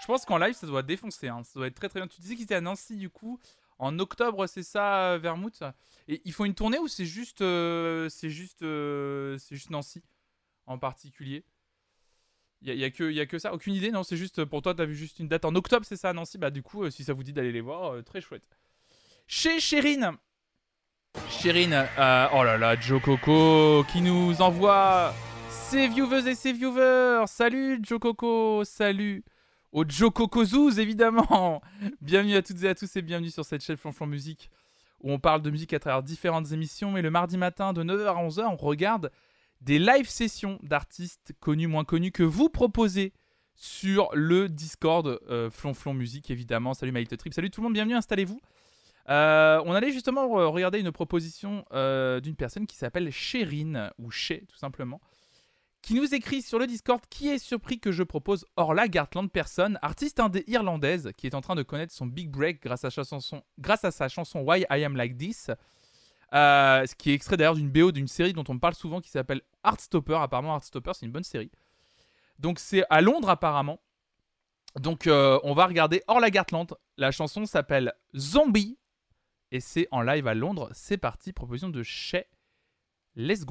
Je pense qu'en live, ça doit défoncer. hein. Ça doit être très très bien. Tu disais qu'ils étaient à Nancy du coup. En octobre, c'est ça, euh, Vermouth? Et ils font une tournée ou c'est juste, euh, c'est juste, euh, c'est juste Nancy en particulier? Il y, a- y a que, y a que ça? Aucune idée Non, c'est juste pour toi, t'as vu juste une date en octobre, c'est ça Nancy? Bah du coup, si ça vous dit d'aller les voir, très chouette. Chez Chérine Chérine, euh, oh là là, Joe Coco qui nous envoie ses viewers et ses viewers. Salut Joe Coco, salut au Joe Coco Zouz évidemment. [LAUGHS] Bienvenue à toutes et à tous et bienvenue sur cette chaîne Flonflon Musique où on parle de musique à travers différentes émissions. Et le mardi matin de 9h à 11h, on regarde des live sessions d'artistes connus, moins connus que vous proposez sur le Discord euh, Flonflon Musique évidemment. Salut Maït Trip, salut tout le monde, bienvenue, installez-vous. Euh, on allait justement re- regarder une proposition euh, d'une personne qui s'appelle Chérine, ou Chez tout simplement, qui nous écrit sur le Discord qui est surpris que je propose Orla Gartland Person, artiste indé irlandaise qui est en train de connaître son big break grâce à sa chanson, Why I Am Like This, euh, ce qui est extrait d'ailleurs d'une BO d'une série dont on parle souvent qui s'appelle Heartstopper. Apparemment, Heartstopper c'est une bonne série. Donc c'est à Londres apparemment. Donc on va regarder Orla Gartland. La chanson s'appelle Zombie et c'est en live à Londres. C'est parti, proposition de chez Les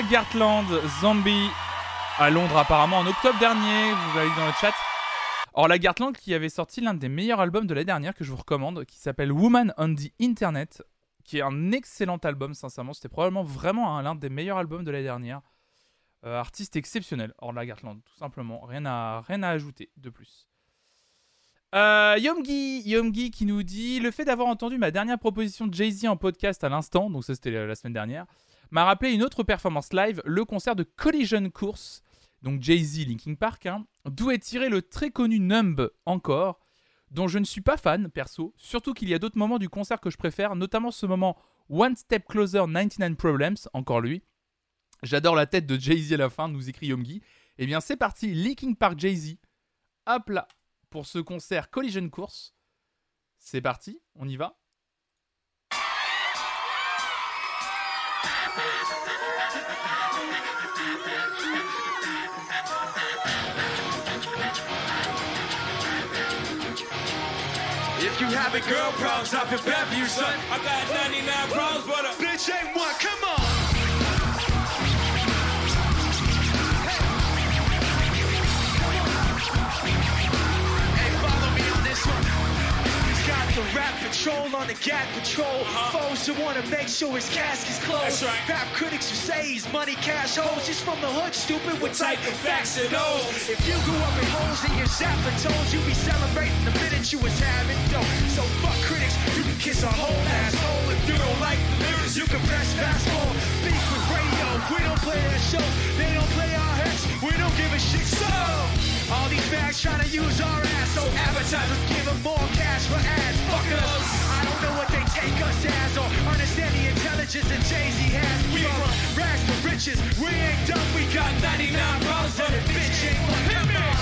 Orla Gartland, Zombie, à Londres apparemment en octobre dernier, vous l'avez dit dans le chat. Orla Gartland qui avait sorti l'un des meilleurs albums de l'année dernière que je vous recommande, qui s'appelle Woman on the Internet, qui est un excellent album, sincèrement. C'était probablement vraiment un- l'un des meilleurs albums de l'année dernière. Euh, artiste exceptionnel, Orla Gartland, tout simplement. Rien à, rien à ajouter de plus. Euh, Yomgi, Yomgi qui nous dit Le fait d'avoir entendu ma dernière proposition de Jay-Z en podcast à l'instant, donc ça c'était la la semaine dernière, m'a rappelé une autre performance live, le concert de Collision Course, donc Jay-Z Linkin Park, hein, d'où est tiré le très connu Numb encore, dont je ne suis pas fan perso, surtout qu'il y a d'autres moments du concert que je préfère, notamment ce moment One Step Closer 99 Problems, encore lui. J'adore la tête de Jay-Z à la fin, nous écrit Yomgi. Eh bien c'est parti, Linkin Park Jay-Z, hop là, pour ce concert Collision Course. C'est parti, on y va. You have having girl problems, I bad you, son. I got 99 problems, but a bitch ain't one. The rap patrol on the gap patrol. Uh-huh. Foes who wanna make sure his casket's closed. Rap critics who say he's money cash holes. He's from the hood, stupid, with type of facts and O's. If you grew up in holes in your zapper toes, you be celebrating the minute you was having dough. So fuck critics, you can kiss a whole asshole. If you don't like the lyrics, you can press fast forward. Beef with radio, we don't play that show. They don't play our hits, we don't give a shit. So, all these bags trying to use our ass, so advertisers give them more cash for ads. Fuck us. I don't know what they take us as, or understand the intelligence that Jay-Z has. We from rags to riches, we ain't done, we got 99 problems and a bitch ain't one. Come on.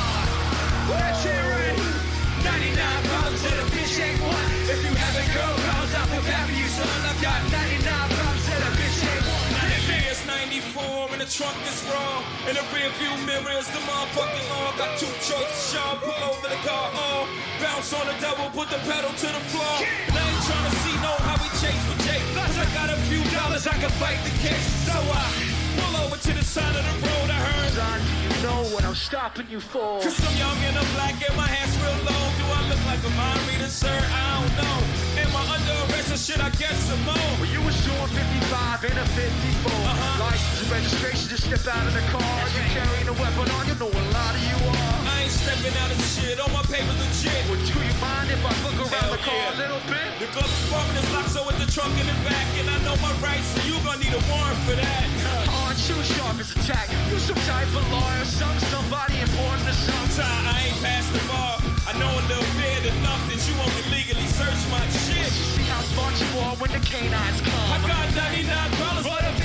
Let's hear it. 99 problems and a bitch ain't one. If you having girl problems, I feel bad for you, son. I've got 99 84 and the trunk is raw. In the rear view mirror is the motherfucking law. Got two choices, y'all. Pull over the car on. Bounce on the double, put the pedal to the floor. And I ain't trying to see no how we chase with Jake. Plus, I got a few dollars, I can fight the case. So I over to the side of the road. I heard. Son, you know what I'm stopping you for. Cause I'm young and I'm black and my hair's real long. Do I look like a mind reader, sir? I don't know. Am I under arrest or should I get some more? Well, you was doing 55 and a 54. Uh-huh. License and registration, just step out of the car. You carrying a weapon on, you know a lot of you are. I ain't stepping out of shit. All my paper legit. Well, you mind if I look around Hell the car yeah. a little bit? The glove compartment is locked, so with the trunk in the back, and I know my rights, so you gonna need a warrant for that. You sharp as a tack? You some type of lawyer, some somebody important to some. Time I ain't past the bar. I know a little bit enough that you won't legally search my shit. See how smart you are when the canines come. I got 99 dollars, but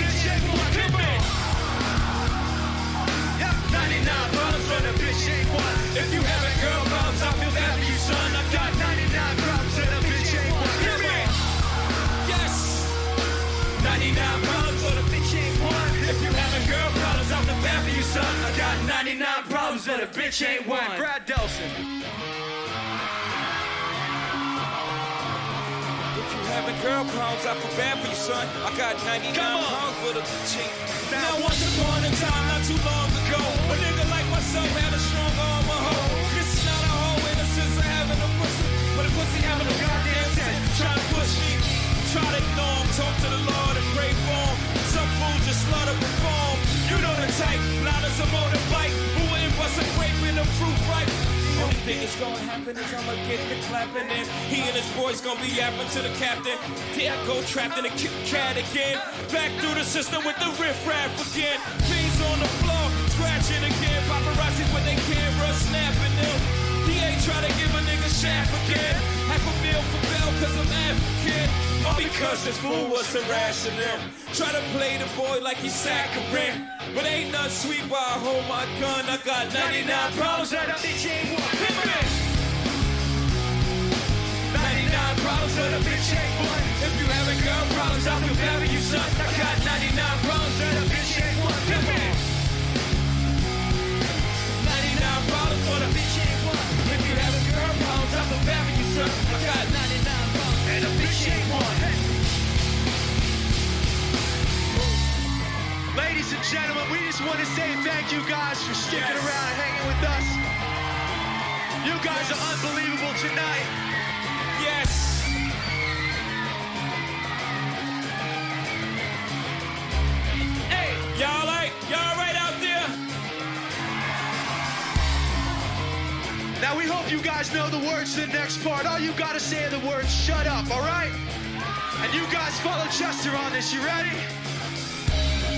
bitch ain't one. Brad Delson. If you having girl problems, I feel bad for you, son. I got 99 pounds for the chick. Now, once upon a time, not too long ago, a nigga like myself had a strong arm, a hoe. This is not a hoe in the sense of having a pussy, but a pussy having a goddamn sense. Try to push me, try to ignore him, talk to the Lord and pray for him. Some fools just love to perform. You know the type, loud as a motorbike, who wouldn't bust a grape in a fruit ripe. Only thing that's gonna happen is I'ma get the clapping and he and his boys gonna be yapping to the captain. There I go trapped in a Kit Kat again. Back through the system with the riff raff again. Beans on the floor, scratching again. Paparazzi with their camera snapping them. Trying to give a nigga shaft again. Half a meal for Bell cause I'm African. All because this fool was them. Try to play the boy like he's saccharine. But ain't nothing sweet while I hold my gun. I got 99 problems that a bitch ain't one. 99 problems that a bitch ain't one. If you having girl problems, I bad for you, son. I got 99 problems that a bitch ain't one. Hit me. 99 problems for the bitch problems, I feel bad for you, son. I got 99 problems and a bitch ain't one. Ladies to say thank you guys for sticking around and hanging with us. You guys are unbelievable tonight. Yes. Hey, y'all like y'all Now we hope you guys know the words to the next part. All you gotta say are the words shut up, alright? And you guys follow Chester on this, you ready?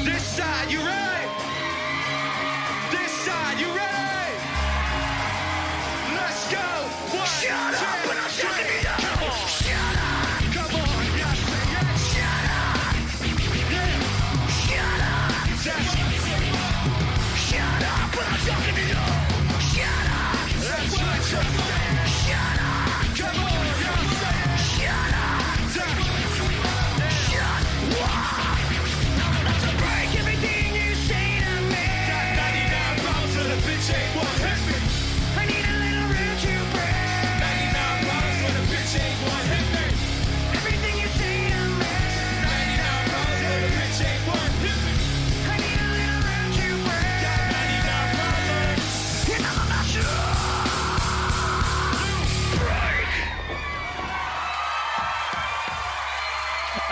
This side, you ready? This side, you ready? Let's go! One, shut up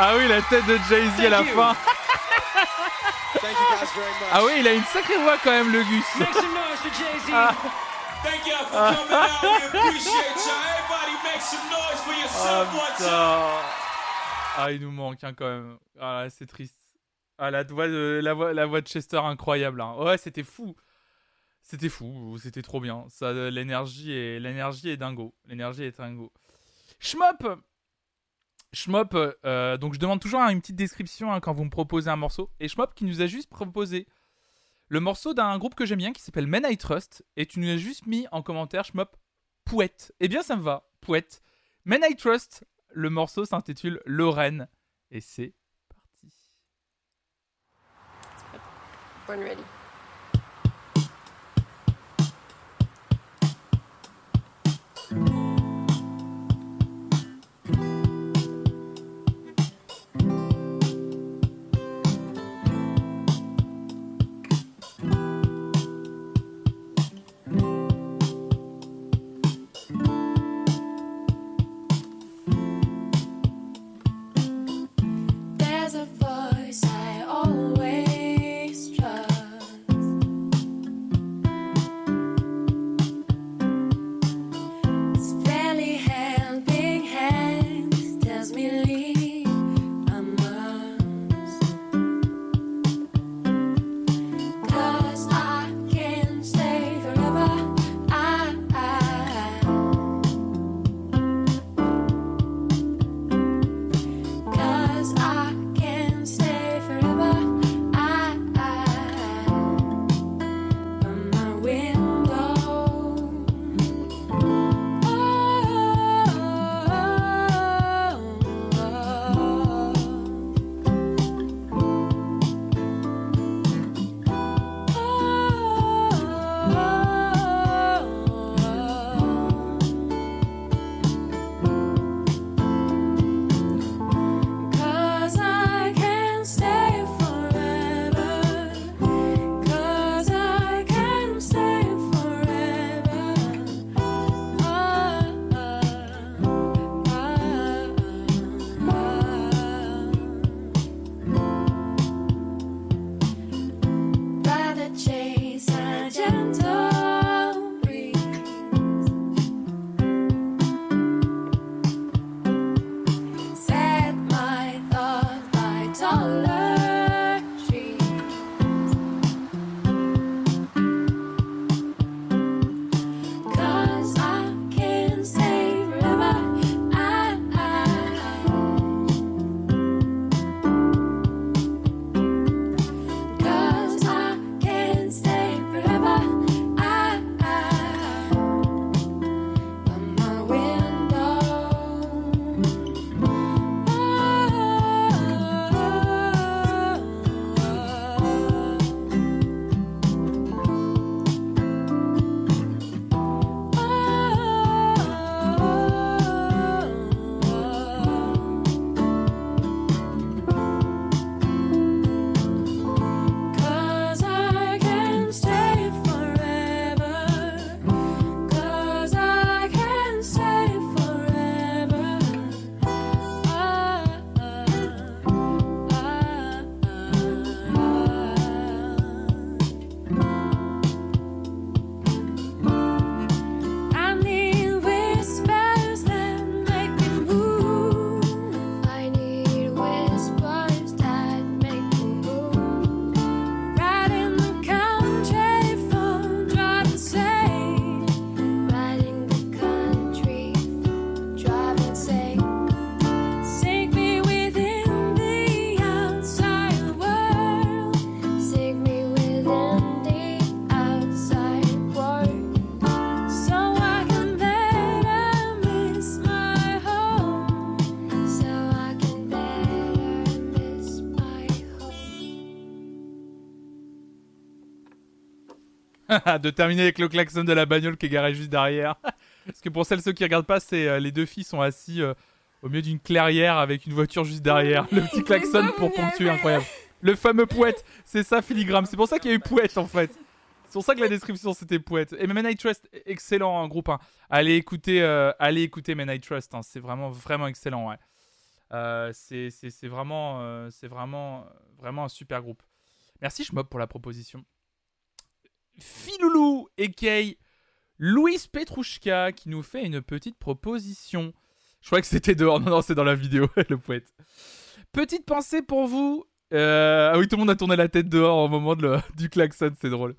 Ah oui, la tête de Jay-Z à la Thank you. fin. [LAUGHS] Thank you guys very much. Ah oui, il a une sacrée voix quand même, le Gus. Make some noise for Jay-Z. Ah. Thank y'all for coming out. We appreciate y'all. Everybody make some noise for Ah, one time. Ah, il nous manque hein, quand même. Ah, c'est triste. Ah, la voix, de, la, voix, la voix de Chester, incroyable. hein. Ouais, c'était fou. C'était fou, c'était trop bien. Ça, l'énergie est, l'énergie est dingo. L'énergie est dingo. Schmop Schmop, euh, donc je demande toujours une petite description hein, quand vous me proposez un morceau. Et Schmop qui nous a juste proposé le morceau d'un groupe que j'aime bien qui s'appelle Men I Trust. Et tu nous as juste mis en commentaire, Schmop, Pouette. Eh bien, ça me va, Pouette. Men I Trust, le morceau s'intitule Lorraine. Et c'est Born ready. [LAUGHS] de terminer avec le klaxon de la bagnole qui est garé juste derrière. [LAUGHS] Parce que pour celles ceux qui regardent pas, c'est euh, les deux filles sont assis euh, au milieu d'une clairière avec une voiture juste derrière. Le petit [LAUGHS] klaxon pour ponctuer, incroyable. Le fameux poète, c'est ça filigrane. C'est pour ça qu'il y a eu poète en fait. C'est pour ça que la description c'était poète. Et Men I Trust, excellent hein, groupe. hein. Allez écouter, euh, allez écouter Men I Trust. hein. C'est vraiment vraiment excellent. Ouais. Euh, c'est vraiment, euh, c'est vraiment, vraiment un super groupe. Merci Schmob pour la proposition. Filoulou et Louise Petrouchka qui nous fait une petite proposition. Je crois que c'était dehors. Non, non, c'est dans la vidéo, [LAUGHS] le poète. Petite pensée pour vous. Euh, Ah oui, tout le monde a tourné la tête dehors au moment [LAUGHS] du klaxon, c'est drôle.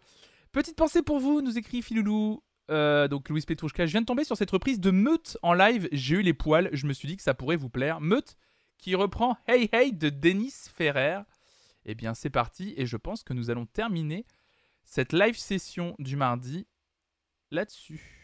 Petite pensée pour vous, nous écrit Filoulou. Euh, donc Louise Petrouchka, je viens de tomber sur cette reprise de Meute en live. J'ai eu les poils, je me suis dit que ça pourrait vous plaire. Meute qui reprend Hey Hey de Denis Ferrer. Eh bien, c'est parti et je pense que nous allons terminer cette live session du mardi là-dessus.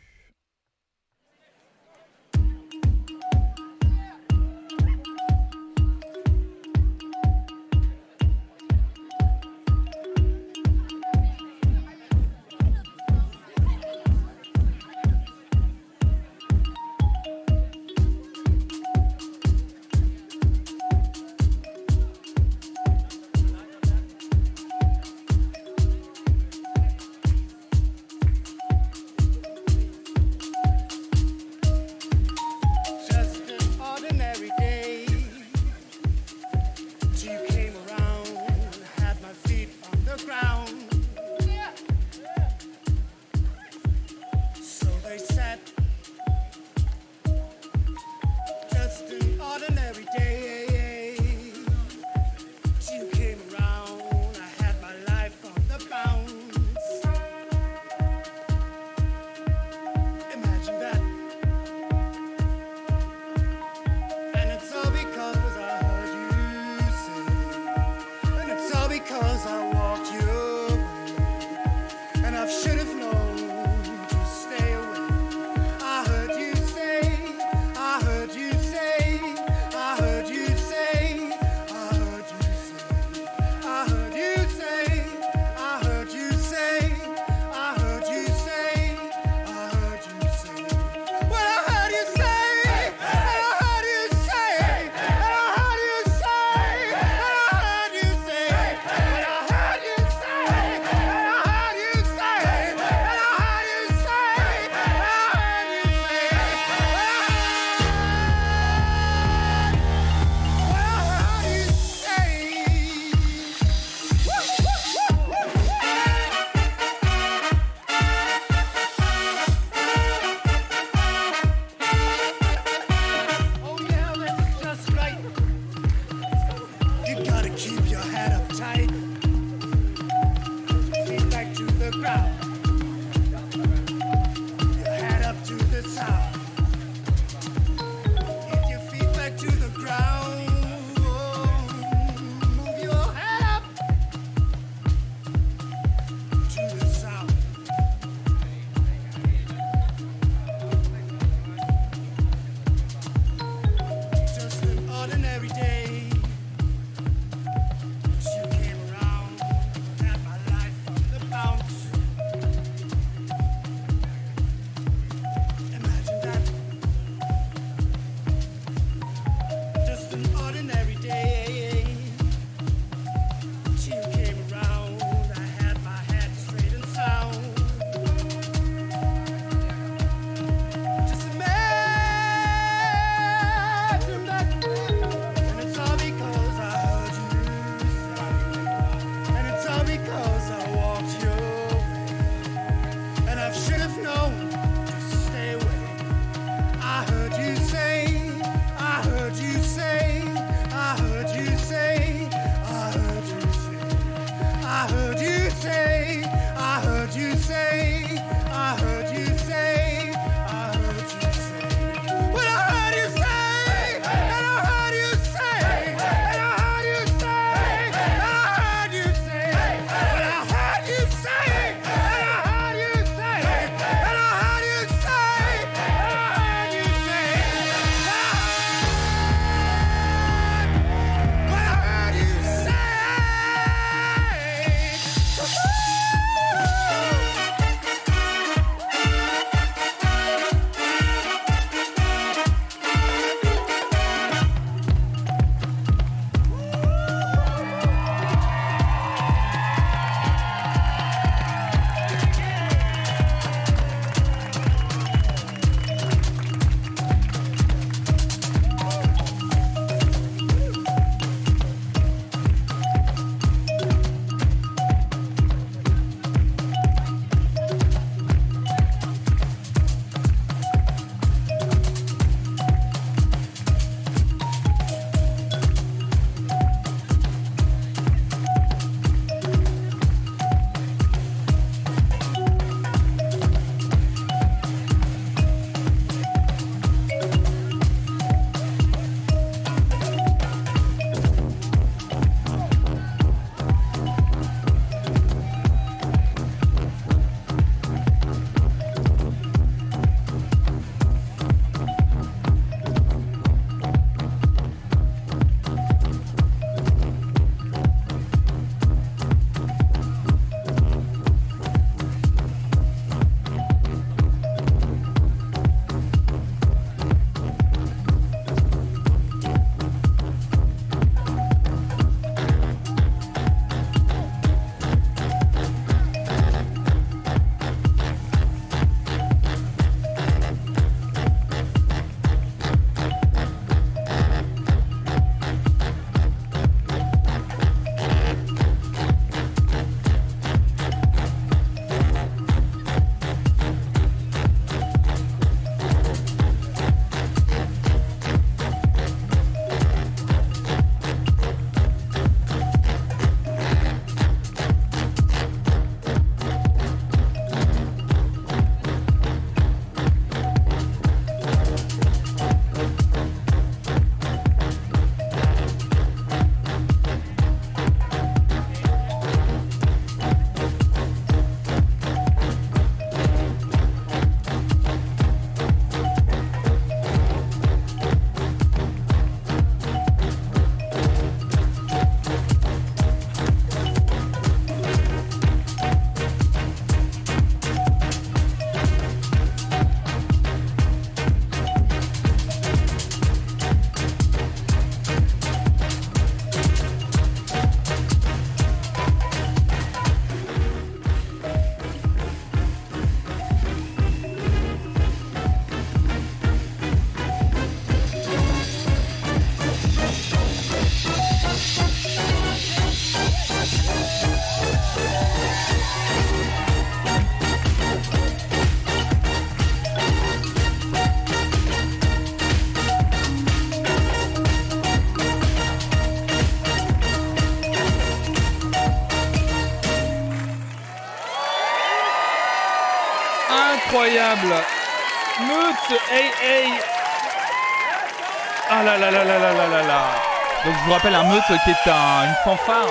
Donc je vous rappelle un meute qui est un- une fanfare.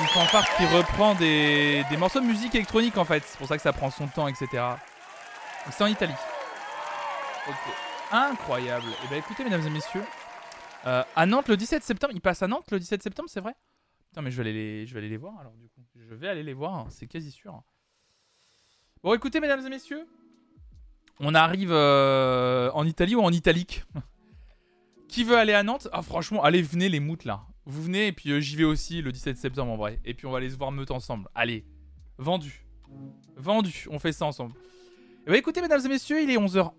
Une fanfare qui reprend des, morceaux de musique électronique en fait. C'est pour ça que ça prend son temps, etc. C'est en Italie. Ok. Incroyable. Et ben écoutez mesdames et messieurs. euh, à Nantes le 17 septembre. Il passe à Nantes le 17 septembre, c'est vrai? Putain mais je vais, aller les, je vais aller les voir alors du coup. Je vais aller les voir, hein, c'est quasi sûr. Bon écoutez mesdames et messieurs. On arrive euh, en Italie ou en italique? Qui veut aller à Nantes? Ah franchement, allez, venez les moutes là. Vous venez et puis euh, j'y vais aussi le 17 septembre en vrai. Et puis on va aller se voir meute ensemble. Allez, vendu. Vendu, on fait ça ensemble. Et bah écoutez mesdames et messieurs, il est 11h01.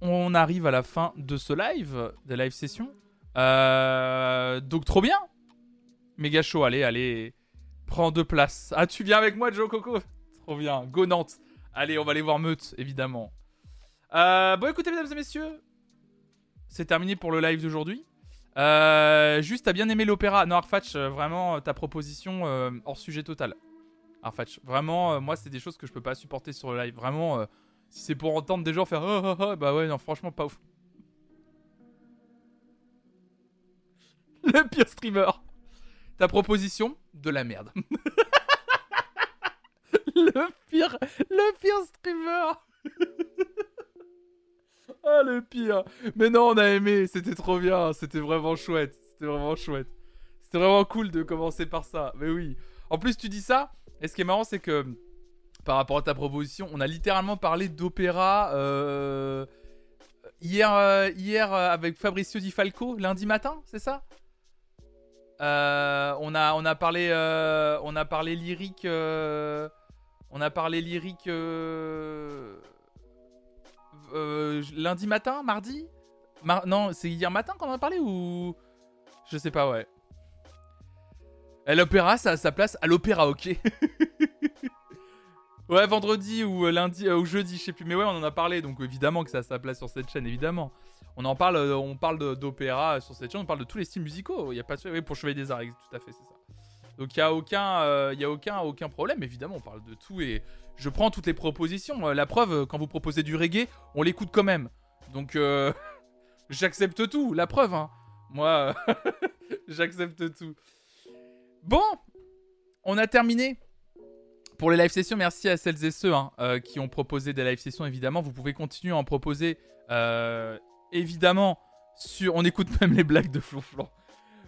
On arrive à la fin de ce live, de live session. Euh, donc trop bien. Méga chaud, allez, allez. Prends deux places. Ah tu viens avec moi Joe Coco? Trop bien. Go Nantes. Allez, on va aller voir meute, évidemment. Euh, bon écoutez mesdames et messieurs, c'est terminé pour le live d'aujourd'hui. Euh, juste, t'as bien aimé l'opéra. Non, Arfatch, euh, vraiment, euh, ta proposition hors sujet total. Arfatch, vraiment, moi, c'est des choses que je peux pas supporter sur le live. Vraiment, si c'est pour entendre des gens faire oh, oh, oh, bah ouais, non, franchement, pas ouf. [LAUGHS] Le pire streamer. Ta proposition, de la merde. [LAUGHS] le pire, le pire streamer. [LAUGHS] Ah, le pire. Mais non, on a aimé. C'était trop bien. C'était vraiment chouette. C'était vraiment chouette. C'était vraiment cool de commencer par ça. Mais oui. En plus, tu dis ça. Et ce qui est marrant, c'est que par rapport à ta proposition, on a littéralement parlé d'opéra euh, hier, euh, hier euh, avec Fabricio Di Falco, lundi matin, c'est ça? Euh, on, a, parlé, euh, lyrique. euh, on a parlé lyrique. Euh, lundi matin, mardi Mar- Non, c'est hier matin qu'on en a parlé ou je sais pas, ouais. L'opéra, ça a sa place à l'opéra, ok. [LAUGHS] ouais, vendredi ou lundi euh, ou jeudi, je sais plus. Mais ouais, on en a parlé, donc évidemment que ça a sa place sur cette chaîne, évidemment. On en parle, euh, on parle d'opéra sur cette chaîne, on parle de tous les styles musicaux. Il y a pas de oui, pour Chevalier des Arts, tout à fait, c'est ça. Donc il y a aucun, il y a aucun, aucun problème. Évidemment, on parle de tout et je prends toutes les propositions. Euh, La preuve, euh, quand vous proposez du reggae, on l'écoute quand même. Donc euh, [LAUGHS] j'accepte tout. La preuve, hein. Moi, [LAUGHS] j'accepte tout. Bon, on a terminé pour les live sessions. Merci à celles et ceux hein, qui ont proposé des live sessions. Évidemment, vous pouvez continuer à en proposer. évidemment, sur. On écoute [LAUGHS] même les blagues de Flonflon.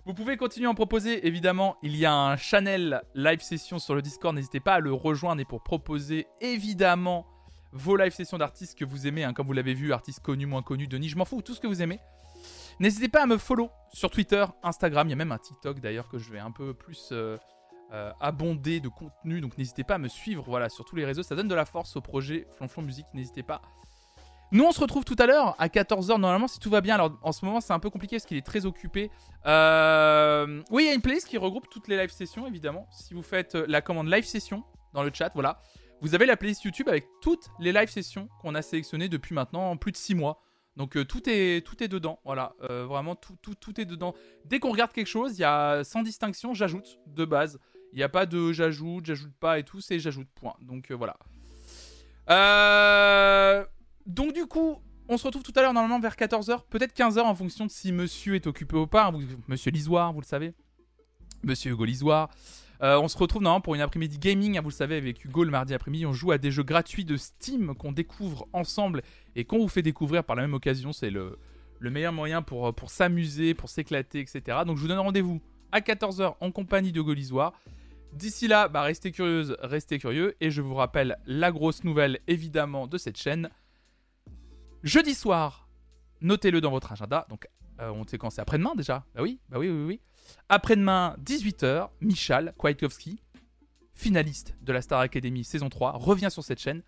Vous pouvez continuer à en proposer, évidemment. Il y a un channel live session sur le Discord. N'hésitez pas à le rejoindre et pour proposer, évidemment, vos live sessions d'artistes que vous aimez. hein, comme vous l'avez vu, artistes connus, moins connus, Denis, je m'en fous, tout ce que vous aimez. N'hésitez pas à me follow sur Twitter, Instagram. Il y a même un TikTok d'ailleurs que je vais un peu plus euh, euh, abonder de contenu. Donc n'hésitez pas à me suivre voilà, sur tous les réseaux. Ça donne de la force au projet Flonflon Musique. N'hésitez pas. Nous, on se retrouve tout à l'heure à 14h normalement si tout va bien. Alors en ce moment, c'est un peu compliqué parce qu'il est très occupé. Euh, Oui, il y a une playlist qui regroupe toutes les live sessions évidemment. Si vous faites euh, la commande live session dans le chat, voilà. Vous avez la playlist YouTube avec toutes les live sessions qu'on a sélectionnées depuis maintenant plus de 6 mois. Donc euh, tout, est, tout est dedans, voilà, vraiment tout, tout, tout est dedans. Dès qu'on regarde quelque chose, il y a sans distinction, j'ajoute de base. Il n'y a pas de j'ajoute, j'ajoute pas et tout, c'est j'ajoute, point. Donc voilà. Euh, Donc du coup, on se retrouve tout à l'heure normalement vers 14h, peut-être 15h en fonction de si monsieur est occupé ou pas. Monsieur Lisoire, vous le savez. Monsieur Hugo. Euh, on se retrouve normalement pour une après-midi gaming, hein, vous le savez, avec Hugo le mardi après-midi. On joue à des jeux gratuits de Steam qu'on découvre ensemble et qu'on vous fait découvrir par la même occasion. C'est le, le meilleur moyen pour, pour s'amuser, pour s'éclater, etc. Donc je vous donne rendez-vous à 14h en compagnie de Hugo Lisoire. D'ici là, bah, restez curieuse, restez curieux. Et je vous rappelle la grosse nouvelle, évidemment, de cette chaîne. Jeudi soir, notez-le dans votre agenda. Donc, euh, on sait quand c'est après-demain déjà. Bah oui, bah oui, oui, oui. Après-demain, 18h, Michal Kwiatkowski, finaliste de la Star Academy saison 3, revient sur cette chaîne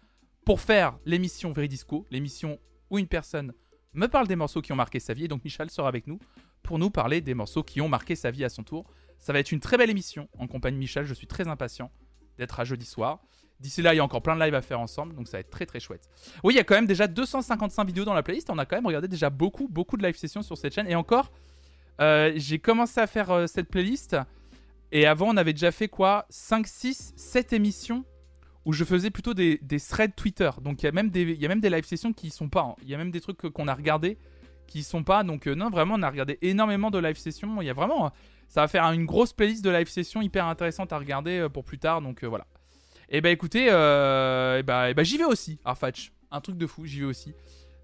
pour faire l'émission Veridisco, l'émission où une personne me parle des morceaux qui ont marqué sa vie. Et donc, Michal sera avec nous pour nous parler des morceaux qui ont marqué sa vie à son tour. Ça va être une très belle émission en compagnie de Michel. Je suis très impatient d'être à jeudi soir. D'ici là, il y a encore plein de lives à faire ensemble, donc ça va être très très chouette. Oui, il y a quand même déjà 255 vidéos dans la playlist. On a quand même regardé déjà beaucoup, beaucoup de live sessions sur cette chaîne. Et encore, euh, j'ai commencé à faire euh, cette playlist. Et avant, on avait déjà fait quoi? 5, 6, 7 émissions où je faisais plutôt des, des threads Twitter. Donc il y a même des y a même des live sessions qui sont pas. hein. Il y a même des trucs qu'on a regardé qui sont pas. Donc euh, non, vraiment, on a regardé énormément de live sessions. Il y a vraiment, euh, ça va faire une grosse playlist de live sessions hyper intéressante à regarder pour plus tard. Donc voilà. Et bah écoutez, euh, et bah, et bah, j'y vais aussi, Arfatch. Un truc de fou, j'y vais aussi.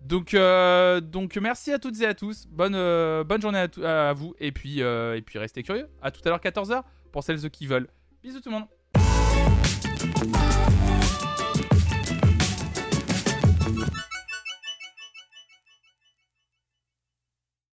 Donc, euh, merci à toutes et à tous. Bonne, euh, bonne journée à, vous. Et puis, et puis restez curieux. À tout à l'heure 14h pour celles qui veulent. Bisous tout le monde.